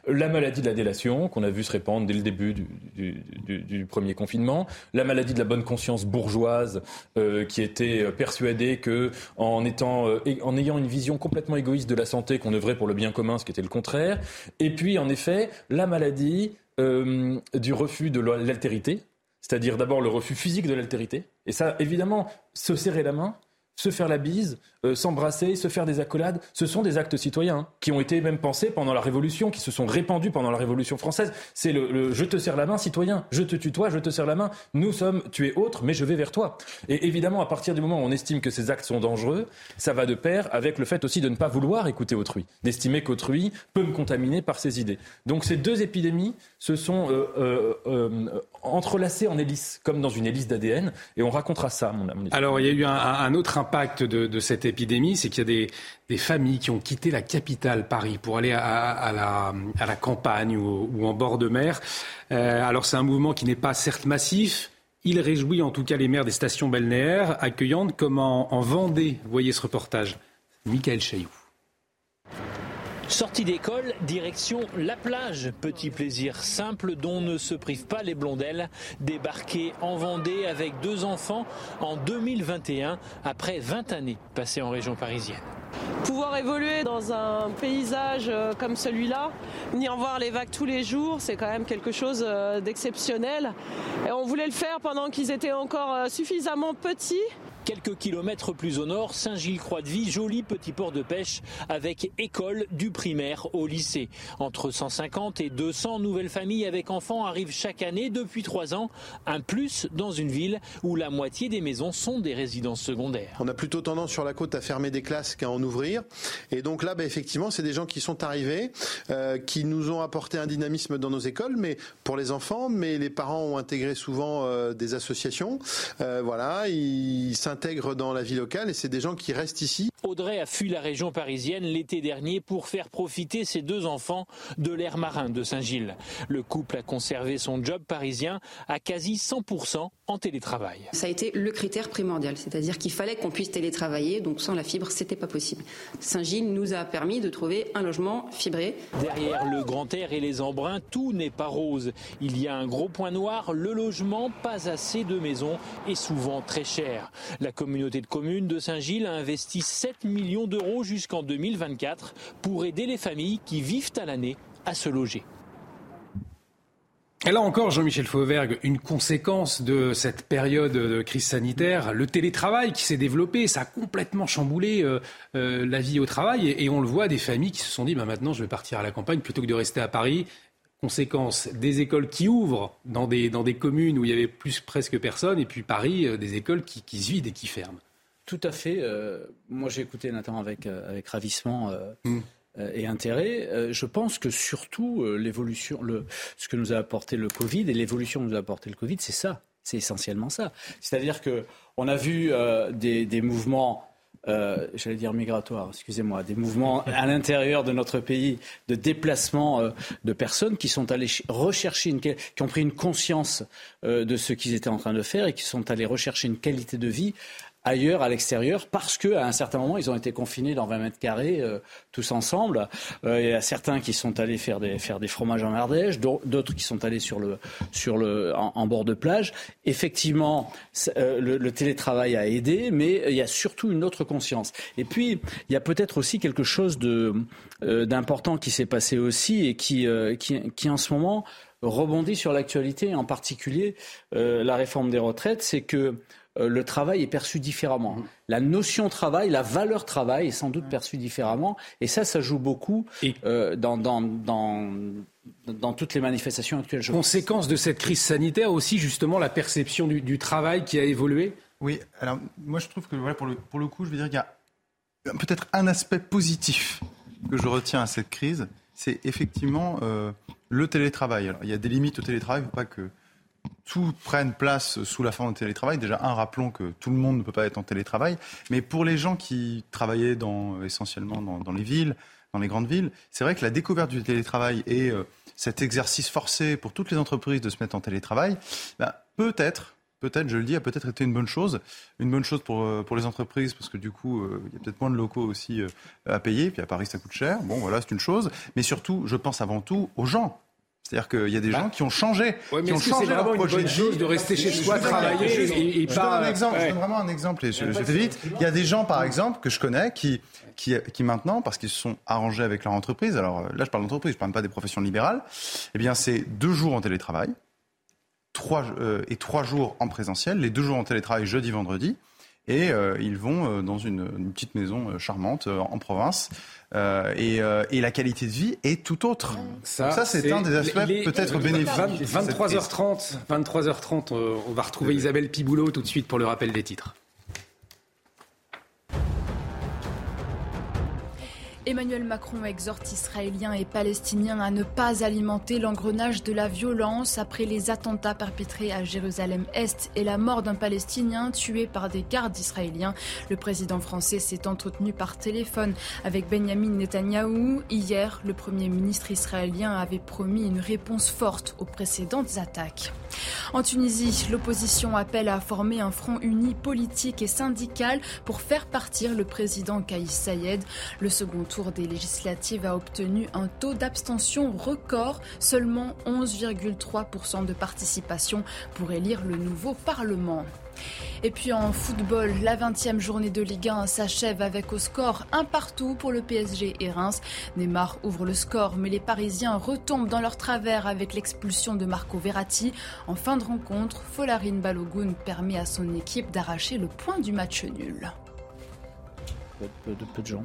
La maladie de la délation, qu'on a vu se répandre dès le début du, premier confinement. La maladie de la bonne conscience bourgeoise, euh, qui était persuadée que ayant une vision complètement égoïste de la santé qu'on œuvrait pour le bien commun, ce qui était le contraire. Et puis, en effet, la maladie euh, du refus de l'altérité, c'est-à-dire d'abord le refus physique de l'altérité. Et ça, évidemment, se serrer la main, se faire la bise, euh, s'embrasser, se faire des accolades, ce sont des actes citoyens qui ont été même pensés pendant la Révolution, qui se sont répandus pendant la Révolution française. C'est le, je te serre la main, citoyen, je te tutoie, je te serre la main, nous sommes, tu es autre, mais je vais vers toi. Et évidemment, à partir du moment où on estime que ces actes sont dangereux, ça va de pair avec le fait aussi de ne pas vouloir écouter autrui, d'estimer qu'autrui peut me contaminer par ses idées. Donc ces deux épidémies se sont euh, euh, entrelacées en hélices, comme dans une hélice d'ADN, et on racontera ça, mon ami. Alors il y a eu un, autre impact de, cette épidémie, c'est qu'il y a des, familles qui ont quitté la capitale, Paris, pour aller à, la, campagne ou, en bord de mer. Euh, alors c'est un mouvement qui n'est pas certes massif, Il réjouit en tout cas les maires des stations balnéaires accueillantes comme en, en Vendée. Voyez ce reportage. Michael Chailloux. Sortie d'école, direction la plage. Petit plaisir simple dont ne se privent pas les blondelles. Débarquer en Vendée avec deux enfants en 2021 après 20 années passées en région parisienne. Pouvoir évoluer dans un paysage euh, comme celui-là, ni en voir les vagues tous les jours, c'est quand même quelque chose euh, d'exceptionnel. Et on voulait le faire pendant qu'ils étaient encore euh, suffisamment petits Quelques kilomètres plus au nord, Saint-Gilles-Croix-de-Vie, joli petit port de pêche avec école du primaire au lycée. Entre 150 et 200 nouvelles familles avec enfants arrivent chaque année depuis trois ans. Un plus dans une ville où la moitié des maisons sont des résidences secondaires. On a plutôt tendance sur la côte à fermer des classes qu'à en ouvrir. Et donc là, bah, effectivement, c'est des gens qui sont arrivés, euh, qui nous ont apporté un dynamisme dans nos écoles, mais pour les enfants, mais les parents ont intégré souvent euh, des associations. Euh, voilà, ils s'intègrent dans la vie locale et c'est des gens qui restent ici. Audrey a fui la région parisienne l'été dernier pour faire profiter ses deux enfants de l'air marin de Saint-Gilles. Le couple a conservé son job parisien à quasi 100% en télétravail. Ça a été le critère primordial, c'est-à-dire qu'il fallait qu'on puisse télétravailler, donc sans la fibre, c'était pas possible. Saint-Gilles nous a permis de trouver un logement fibré. Derrière le grand air et les embruns, tout n'est pas rose. Il y a un gros point noir, le logement, pas assez de maisons et souvent très cher. La communauté de communes de Saint-Gilles a investi 7 millions d'euros jusqu'en 2024 pour aider les familles qui vivent à l'année à se loger. Et là encore, Jean-Michel Fauvergue, une conséquence de cette période de crise sanitaire, le télétravail qui s'est développé, ça a complètement chamboulé euh, euh, la vie au travail. Et, et, on le voit, des familles qui se sont dit, bah, maintenant je vais partir à la campagne plutôt que de rester à Paris. Conséquence, des écoles qui ouvrent dans des, dans des communes où il y avait plus presque personne, et puis Paris, euh, des écoles qui, qui se vident et qui ferment. Tout à fait. Euh, moi, j'ai écouté notamment avec, euh, avec ravissement mm. et intérêt. je pense que surtout, l'évolution, ce que nous a apporté le Covid et l'évolution que nous a apporté le Covid, c'est ça. C'est essentiellement ça. C'est-à-dire que on a vu des, des, mouvements. Euh, j'allais dire migratoires, excusez-moi, des mouvements à l'intérieur de notre pays de déplacement euh, de personnes qui sont allées rechercher, une, qui ont pris une conscience euh, de ce qu'ils étaient en train de faire et qui sont allés rechercher une qualité de vie ailleurs, à l'extérieur, parce qu'à un certain moment, ils ont été confinés dans 20 mètres carrés, euh, tous ensemble. Euh, il y a certains qui sont allés faire des, faire des fromages en Ardèche, d'autres qui sont allés sur le, sur le, en, bord de plage. Effectivement, euh, le, le, télétravail a aidé, mais il y a surtout une autre conscience. Et puis, il y a peut-être aussi quelque chose euh, d'important qui s'est passé aussi et qui, euh, qui, qui, en ce moment, rebondit sur l'actualité, en particulier la réforme des retraites, c'est que euh, le travail est perçu différemment. Mmh. La notion travail, la valeur travail est sans doute perçue différemment. Et ça, ça joue beaucoup euh, dans, dans, dans, dans, toutes les manifestations actuelles. Conséquence de cette crise sanitaire aussi, justement, la perception du, du travail qui a évolué? Oui, alors moi je trouve que voilà, pour, le, pour le coup, je veux dire qu'il y a peut-être un aspect positif que je retiens à cette crise, c'est effectivement euh, le télétravail. Alors, il y a des limites au télétravail, il ne faut pas que tout prenne place sous la forme de télétravail. Déjà, un, rappelons que tout le monde ne peut pas être en télétravail. Mais pour les gens qui travaillaient essentiellement dans, les villes, dans les grandes villes, c'est vrai que la découverte du télétravail et euh, cet exercice forcé pour toutes les entreprises de se mettre en télétravail, ben, peut-être, peut-être, je le dis, a peut-être été une bonne chose. Une bonne chose pour, euh, les entreprises, parce que du coup, euh, il y a peut-être moins de locaux aussi à payer. Puis à Paris, ça coûte cher. Bon, voilà, c'est une chose. Mais surtout, je pense avant tout aux gens c'est-à-dire qu'il y a des bah. gens qui ont changé. Ouais, mais qui ont changé vraiment une bonne chose de rester chez soi, travailler et, et je pas. Donne un exemple, ouais. Je donne vraiment un exemple et je, je vais vite. Il y a des gens, par exemple, que je connais qui, qui, qui maintenant, parce qu'ils se sont arrangés avec leur entreprise, alors là je parle d'entreprise, je parle pas des professions libérales, eh bien c'est deux jours en télétravail trois, euh, et trois jours en présentiel, les deux jours en télétravail jeudi, vendredi. Et euh, ils vont euh, dans une, une, petite maison euh, charmante en province. Et, et, la qualité de vie est tout autre. Ça, ça c'est un des aspects peut-être bénéfiques. 23h30, 23h30, on va retrouver Isabelle Piboulot tout de suite pour le rappel des titres. Emmanuel Macron exhorte Israéliens et Palestiniens à ne pas alimenter l'engrenage de la violence après les attentats perpétrés à Jérusalem-Est et la mort d'un Palestinien tué par des gardes israéliens. Le président français s'est entretenu par téléphone avec Benjamin Netanyahou. Hier, le Premier ministre israélien avait promis une réponse forte aux précédentes attaques. En Tunisie, l'opposition appelle à former un front uni politique et syndical pour faire partir le président Kaïs Sayed. Le second tour des législatives a obtenu un taux d'abstention record, seulement 11,3% de participation pour élire le nouveau Parlement. Et puis en football, la 20e journée de Ligue 1 s'achève avec au score un partout pour le PSG et Reims. Neymar ouvre le score, mais les Parisiens retombent dans leur travers avec l'expulsion de Marco Verratti. En fin de rencontre, Folarine Balogun permet à son équipe d'arracher le point du match nul. De, peu de gens.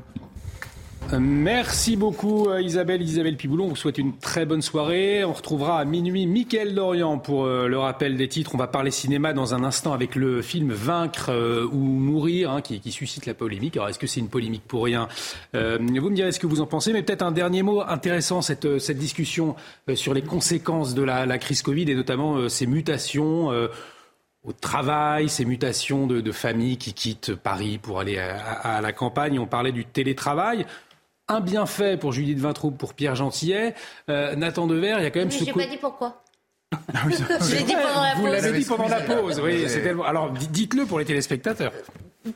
Merci beaucoup euh, Isabelle, Isabelle Piboulon. On vous souhaite une très bonne soirée. On retrouvera à minuit Mickaël Dorian pour euh, le rappel des titres. On va parler cinéma dans un instant avec le film Vaincre euh, ou Mourir hein, qui, suscite la polémique. Alors est-ce que c'est une polémique pour rien Vous me direz ce que vous en pensez. Mais peut-être un dernier mot intéressant, cette, discussion sur les conséquences de la, crise Covid et notamment ces mutations au travail, ces mutations de, familles qui quittent Paris pour aller à, à, la campagne. On parlait du télétravail un bienfait pour Judith Vintraud, pour Pierre Gentillet. Euh, Nathan Dever, il y a quand même Mais ce j'ai pas dit pourquoi. Ah oui, je l'ai dit pendant la Vous pause. l'avez dit pendant la pause. Oui, c'est tellement... Alors dites-le pour les téléspectateurs.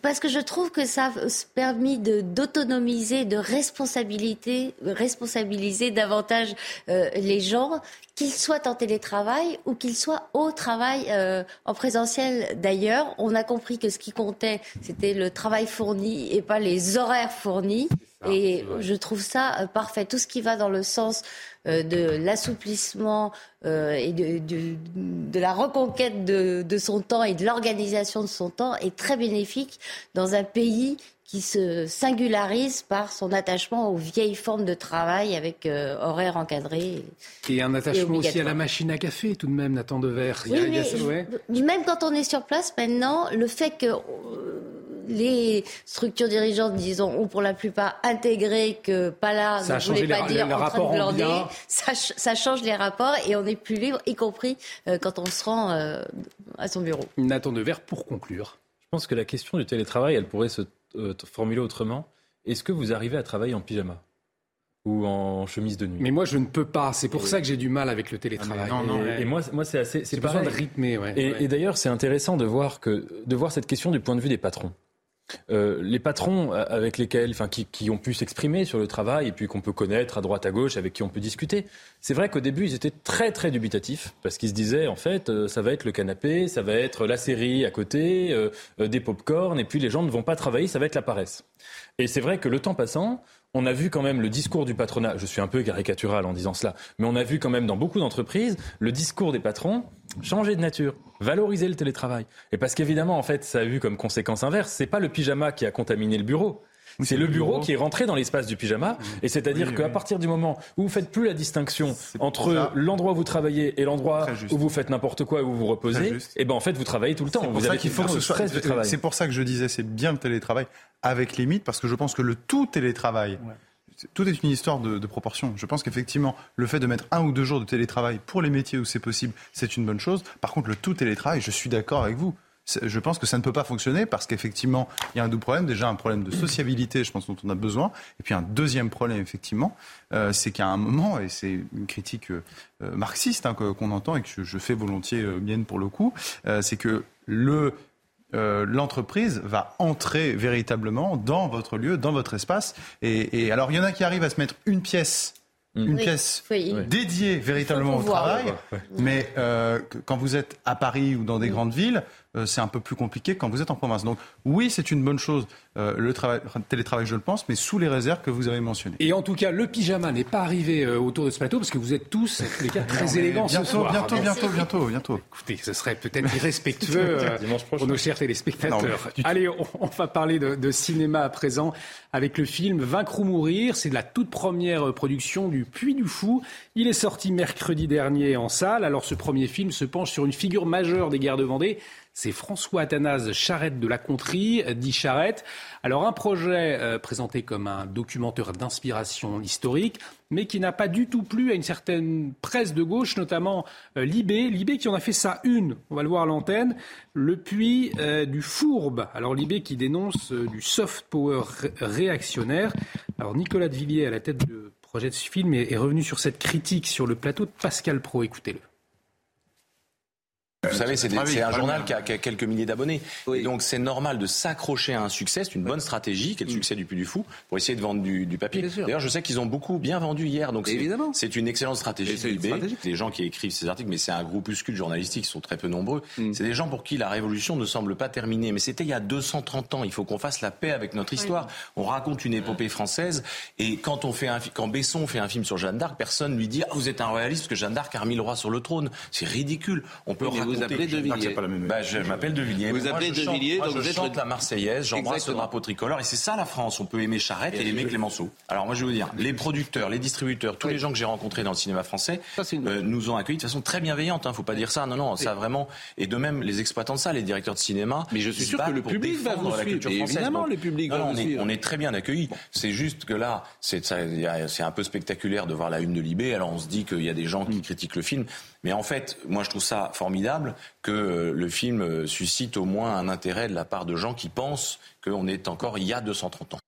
Parce que je trouve que ça a permis de d'autonomiser, de responsabilité, responsabiliser davantage euh, les gens, qu'ils soient en télétravail ou qu'ils soient au travail euh, en présentiel. D'ailleurs, on a compris que ce qui comptait, c'était le travail fourni et pas les horaires fournis. Et je trouve ça euh, parfait. Tout ce qui va dans le sens euh, de l'assouplissement euh, et de, de, de, la reconquête de, de son temps et de l'organisation de son temps est très bénéfique dans un pays qui se singularise par son attachement aux vieilles formes de travail avec euh, horaires encadrés. Et un attachement et aussi à la machine à café, tout de même, Nathan Dever. Oui, il y a, il y a, ouais. Même quand on est sur place maintenant, le fait que les structures dirigeantes, disons, ont pour la plupart intégré que pas là ça ne voulait pas les, dire les en train de glander. Ça, ça, change les rapports et on est plus libre, y compris euh, quand on se rend euh, à son bureau. Nathan Devers, pour conclure. Je pense que la question du télétravail, elle pourrait se euh, formuler autrement. Est-ce que vous arrivez à travailler en pyjama ou en chemise de nuit? Mais moi, je ne peux pas. C'est pour et... ça que j'ai du mal avec le télétravail. Ah, non, non, et, et, moi, moi c'est assez. C'est besoin de rythmer. Ouais, et, ouais. et d'ailleurs, c'est intéressant de voir que de voir cette question du point de vue des patrons. Euh, les patrons avec lesquels, enfin, qui, qui ont pu s'exprimer sur le travail et puis qu'on peut connaître à droite à gauche, avec qui on peut discuter. C'est vrai qu'au début, ils étaient très très dubitatifs parce qu'ils se disaient en fait, euh, ça va être le canapé, ça va être la série à côté, euh, des pop-corn et puis les gens ne vont pas travailler, ça va être la paresse. Et c'est vrai que le temps passant, on a vu quand même le discours du patronat, je suis un peu caricatural en disant cela, mais on a vu quand même dans beaucoup d'entreprises le discours des patrons changer de nature, valoriser le télétravail. Et parce qu'évidemment, en fait, ça a eu comme conséquence inverse, c'est pas le pyjama qui a contaminé le bureau. C'est le bureau, bureau, qui est rentré dans l'espace du pyjama, et c'est-à-dire oui, qu'à oui. partir du moment où vous faites plus la distinction entre l'endroit où vous travaillez et l'endroit où vous faites n'importe quoi, où vous vous reposez, et eh ben en fait vous travaillez tout le temps. Vous avez qu'il faut que ce soit. C'est pour ça que je disais c'est bien le télétravail avec limite, parce que je pense que le tout télétravail. Ouais tout est une histoire de, de proportion. Je pense qu'effectivement, le fait de mettre un ou deux jours de télétravail pour les métiers où c'est possible, c'est une bonne chose. Par contre, le tout télétravail, je suis d'accord avec vous. Je pense que ça ne peut pas fonctionner parce qu'effectivement, il y a un double problème. Déjà, un problème de sociabilité, je pense, dont on a besoin. Et puis, un deuxième problème, effectivement, euh, c'est qu'à un moment, et c'est une critique euh, marxiste hein, qu'on entend et que je, je fais volontiers euh, mienne pour le coup, c'est que le euh, l'entreprise va entrer véritablement dans votre lieu, dans votre espace. Et, et, alors, il y en a qui arrivent à se mettre une pièce. Une oui, pièce oui. dédiée véritablement au travail, ouais. mais euh, quand vous êtes à Paris ou dans des oui. grandes villes, euh, c'est un peu plus compliqué quand vous êtes en province. Donc oui, c'est une bonne chose, euh, le travail, télétravail, je le pense, mais sous les réserves que vous avez mentionnées. Et en tout cas, le pyjama n'est pas arrivé euh, autour de ce plateau parce que vous êtes tous, les cas, très élégants bientôt, ce soir. Bientôt, bientôt, bientôt, bientôt. Écoutez, ce serait peut-être irrespectueux pour nos chers téléspectateurs. Non, Allez, on, on, va parler de, de, cinéma à présent avec le film Vaincre ou mourir. C'est la toute première production du Puy du Fou. Il est sorti mercredi dernier en salle. Alors ce premier film se penche sur une figure majeure des guerres de Vendée, c'est François Athanase Charrette de la Contrie, dit Charrette. Alors un projet euh, présenté comme un documentaire d'inspiration historique, mais qui n'a pas du tout plu à une certaine presse de gauche, notamment euh, Libé. Libé qui en a fait ça une, on va le voir à l'antenne, le puits euh, du fourbe. Alors Libé qui dénonce du soft power réactionnaire. Alors Nicolas de Villiers à la tête du projet de ce film est, est revenu sur cette critique sur le plateau de Pascal Pro. Écoutez-le. Vous savez, c'est un journal qui a, quelques milliers d'abonnés. Donc c'est normal de s'accrocher à un succès. C'est une bonne stratégie, qui est le succès du Puy du Fou, pour essayer de vendre du, papier. D'ailleurs, je sais qu'ils ont beaucoup bien vendu hier. Donc c'est une excellente stratégie. Les gens qui écrivent ces articles, mais c'est un groupuscule journalistique, ils sont très peu nombreux. Mm. C'est des gens pour qui la révolution ne semble pas terminée. Mais c'était il y a 230 ans. Il faut qu'on fasse la paix avec notre histoire. On raconte une épopée française. Et quand on fait un, quand Besson fait un film sur Jeanne d'Arc, personne lui dit ah, vous êtes un royaliste parce que Jeanne d'Arc a remis le roi sur le trône. C'est ridicule. On peut vous appelez De Villiers. Bah, je m'appelle De Villiers. Vous appelez De Villiers, donc je chante la Marseillaise, j'embrasse le drapeau tricolore, et c'est ça la France. On peut aimer Charrette et, aimer Clémenceau. Alors moi je vais vous dire, les producteurs, les distributeurs, tous les gens que j'ai rencontrés dans le cinéma français euh, nous ont accueillis de façon très bienveillante. Hein, faut pas dire ça. Non, non, ça vraiment. Et de même les exploitants de ça, les directeurs de cinéma. Mais je suis sûr que le public va vous suivre. Évidemment, le public va vous suivre. On est très bien accueillis. C'est juste que là, c'est un peu spectaculaire de voir la une de Libé. Alors on se dit qu'il y a des gens qui critiquent le film. Mais en fait, moi je trouve ça formidable que euh, le film euh, suscite au moins un intérêt de la part de gens qui pensent qu'on est encore il y a 230 ans.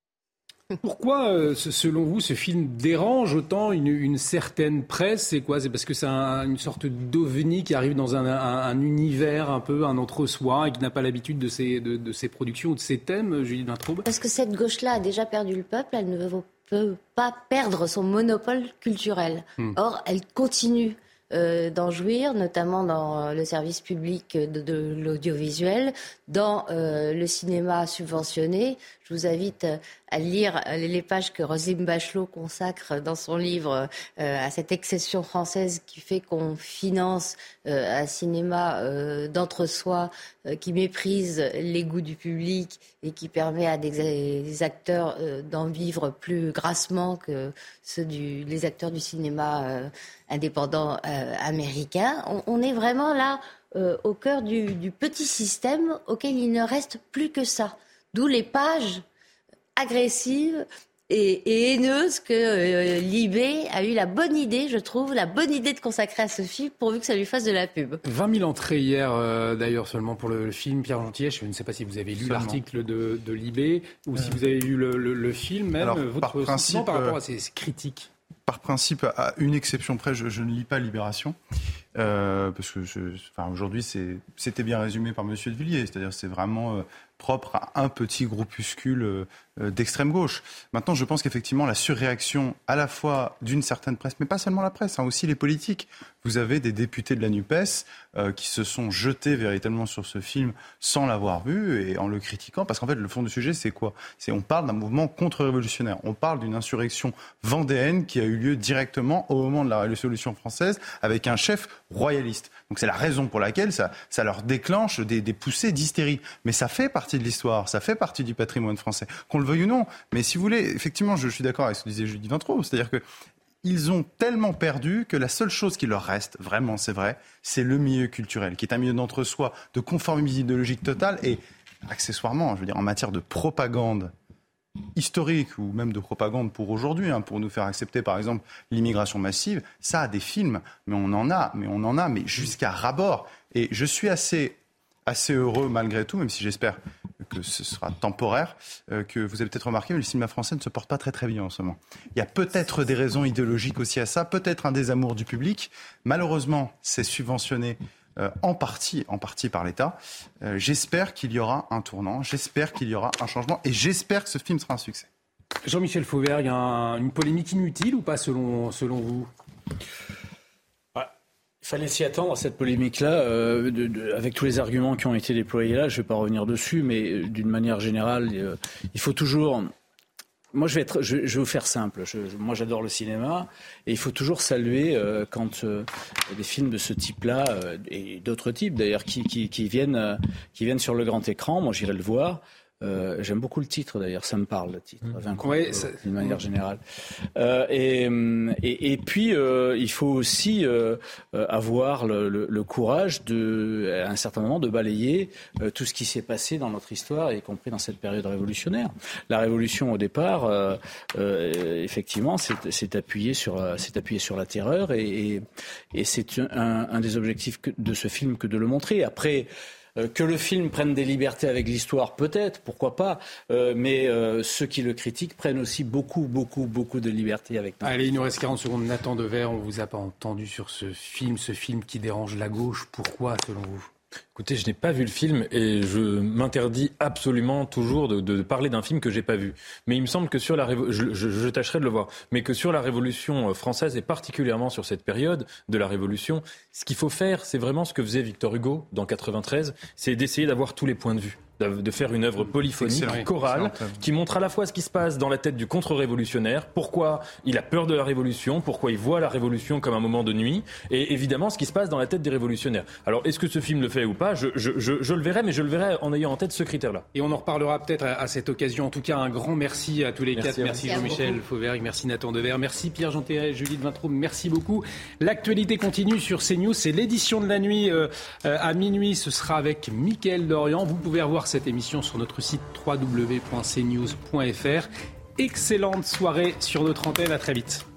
Pourquoi, euh, selon vous, ce film dérange autant une, certaine presse? C'est quoi? C'est parce que c'est une sorte d'ovni qui arrive dans un, univers un peu, un entre-soi, et qui n'a pas l'habitude de ces, de, ces productions ou de ces thèmes, Julie Vintraube Parce que cette gauche-là a déjà perdu le peuple, elle ne peut pas perdre son monopole culturel. Hmm. Or, elle continue euh, d'en jouir, notamment dans euh, le service public de, l'audiovisuel, dans euh, le cinéma subventionné. Je vous invite à lire les pages que Roselyne Bachelot consacre dans son livre à cette excession française qui fait qu'on finance un cinéma d'entre-soi qui méprise les goûts du public et qui permet à des, acteurs d'en vivre plus grassement que ceux du, les acteurs du cinéma indépendant euh, américain. On, est vraiment là euh, au cœur du, petit système auquel il ne reste plus que ça. D'où les pages agressives et, haineuses que euh, Libé a eu la bonne idée, je trouve, la bonne idée de consacrer à ce film pourvu que ça lui fasse de la pub. 20 000 entrées hier, d'ailleurs, seulement pour le, film Pierre Gentillet. Je ne sais pas si vous avez lu l'article de, Libé ou si vous avez vu le, film même. votre par principe, par rapport à ces critiques par principe, à une exception près, je, ne lis pas Libération. Euh, parce que enfin, aujourd'hui, c'était bien résumé par M. de Villiers. C'est-à-dire c'est vraiment euh, propre à un petit groupuscule euh, euh, d'extrême gauche. Maintenant, je pense qu'effectivement, la surréaction à la fois d'une certaine presse, mais pas seulement la presse, hein, aussi les politiques. Vous avez des députés de la NUPES euh, qui se sont jetés véritablement sur ce film sans l'avoir vu et en le critiquant, parce qu'en fait, le fond du sujet, c'est quoi? C'est on parle d'un mouvement contre-révolutionnaire. On parle d'une insurrection vendéenne qui a eu lieu directement au moment de la Révolution française avec un chef royaliste. Donc c'est la raison pour laquelle ça, ça leur déclenche des, poussées d'hystérie. Mais ça fait partie de l'histoire, ça fait partie du patrimoine français. Qu'on le veuille ou non. Mais si vous voulez, effectivement, je, suis d'accord avec ce que disait Julie Vintraud, c'est-à-dire que ils ont tellement perdu que la seule chose qui leur reste, vraiment, c'est vrai, c'est le milieu culturel, qui est un milieu d'entre-soi, de conformisme idéologique totale et accessoirement, je veux dire, en matière de propagande historique ou même de propagande pour aujourd'hui, hein, pour nous faire accepter par exemple l'immigration massive, ça a des films, mais on en a, mais on en a, mais jusqu'à rabord. Et je suis assez assez heureux malgré tout, même si j'espère que ce sera temporaire, euh, que vous avez peut-être remarqué, mais le cinéma français ne se porte pas très très bien en ce moment. Il y a peut-être des raisons idéologiques aussi à ça, peut-être un désamour du public. Malheureusement, c'est subventionné euh, en partie, en partie par l'État. Euh, j'espère qu'il y aura un tournant, j'espère qu'il y aura un changement, et j'espère que ce film sera un succès. Jean-Michel Fauvert, il y a une polémique inutile ou pas selon, selon vous? Il fallait s'y attendre à cette polémique-là, euh, avec tous les arguments qui ont été déployés là. Je ne vais pas revenir dessus, mais d'une manière générale, euh, il faut toujours. Moi, je vais, être, je, vais vous faire simple. moi, j'adore le cinéma, et il faut toujours saluer quand des films de ce type-là et d'autres types d'ailleurs qui, viennent, qui viennent sur le grand écran. Moi, j'irai le voir. Euh, j'aime beaucoup le titre d'ailleurs, ça me parle le titre, mmh. vaincre ouais, euh, d'une manière générale. Euh, et, et, et, puis euh, il faut aussi euh, avoir le, le, le, courage de, à un certain moment, de balayer tout ce qui s'est passé dans notre histoire, y compris dans cette période révolutionnaire. La révolution au départ, effectivement, s'est appuyée sur, s'est appuyée sur la terreur, et, et c'est un, un, des objectifs de ce film que de le montrer. Après. Euh, que le film prenne des libertés avec l'histoire, peut-être, pourquoi pas, euh, mais euh, ceux qui le critiquent prennent aussi beaucoup, beaucoup, beaucoup de libertés avec nous. Allez, il nous reste 40 secondes. Nathan Dever, on vous a pas entendu sur ce film, ce film qui dérange la gauche. Pourquoi, selon vous? Écoutez, je n'ai pas vu le film et je m'interdis absolument toujours de, parler d'un film que j'ai pas vu. Mais il me semble que sur la je, je, tâcherai de le voir, mais que sur la Révolution française et particulièrement sur cette période de la Révolution, ce qu'il faut faire, c'est vraiment ce que faisait Victor Hugo dans 93, c'est d'essayer d'avoir tous les points de vue de faire une œuvre polyphonique, chorale, qui montre à la fois ce qui se passe dans la tête du contre-révolutionnaire, pourquoi il a peur de la révolution, pourquoi il voit la révolution comme un moment de nuit, et évidemment ce qui se passe dans la tête des révolutionnaires. Alors est-ce que ce film le fait ou pas? Je, je, je, je, le verrai, mais je le verrai en ayant en tête ce critère-là. Et on en reparlera peut-être à, cette occasion. En tout cas, un grand merci à tous les quatre. Merci Jean-Michel Fauvergue, merci Nathan Dever, merci Pierre Jean Julie de Vintraud, merci beaucoup. L'actualité continue sur CNews, c'est l'édition de la nuit euh, à minuit, ce sera avec Mickaël Dorian. Vous pouvez revoir cette émission sur notre site www.cnews.fr. Excellente soirée sur notre antenne, à très vite.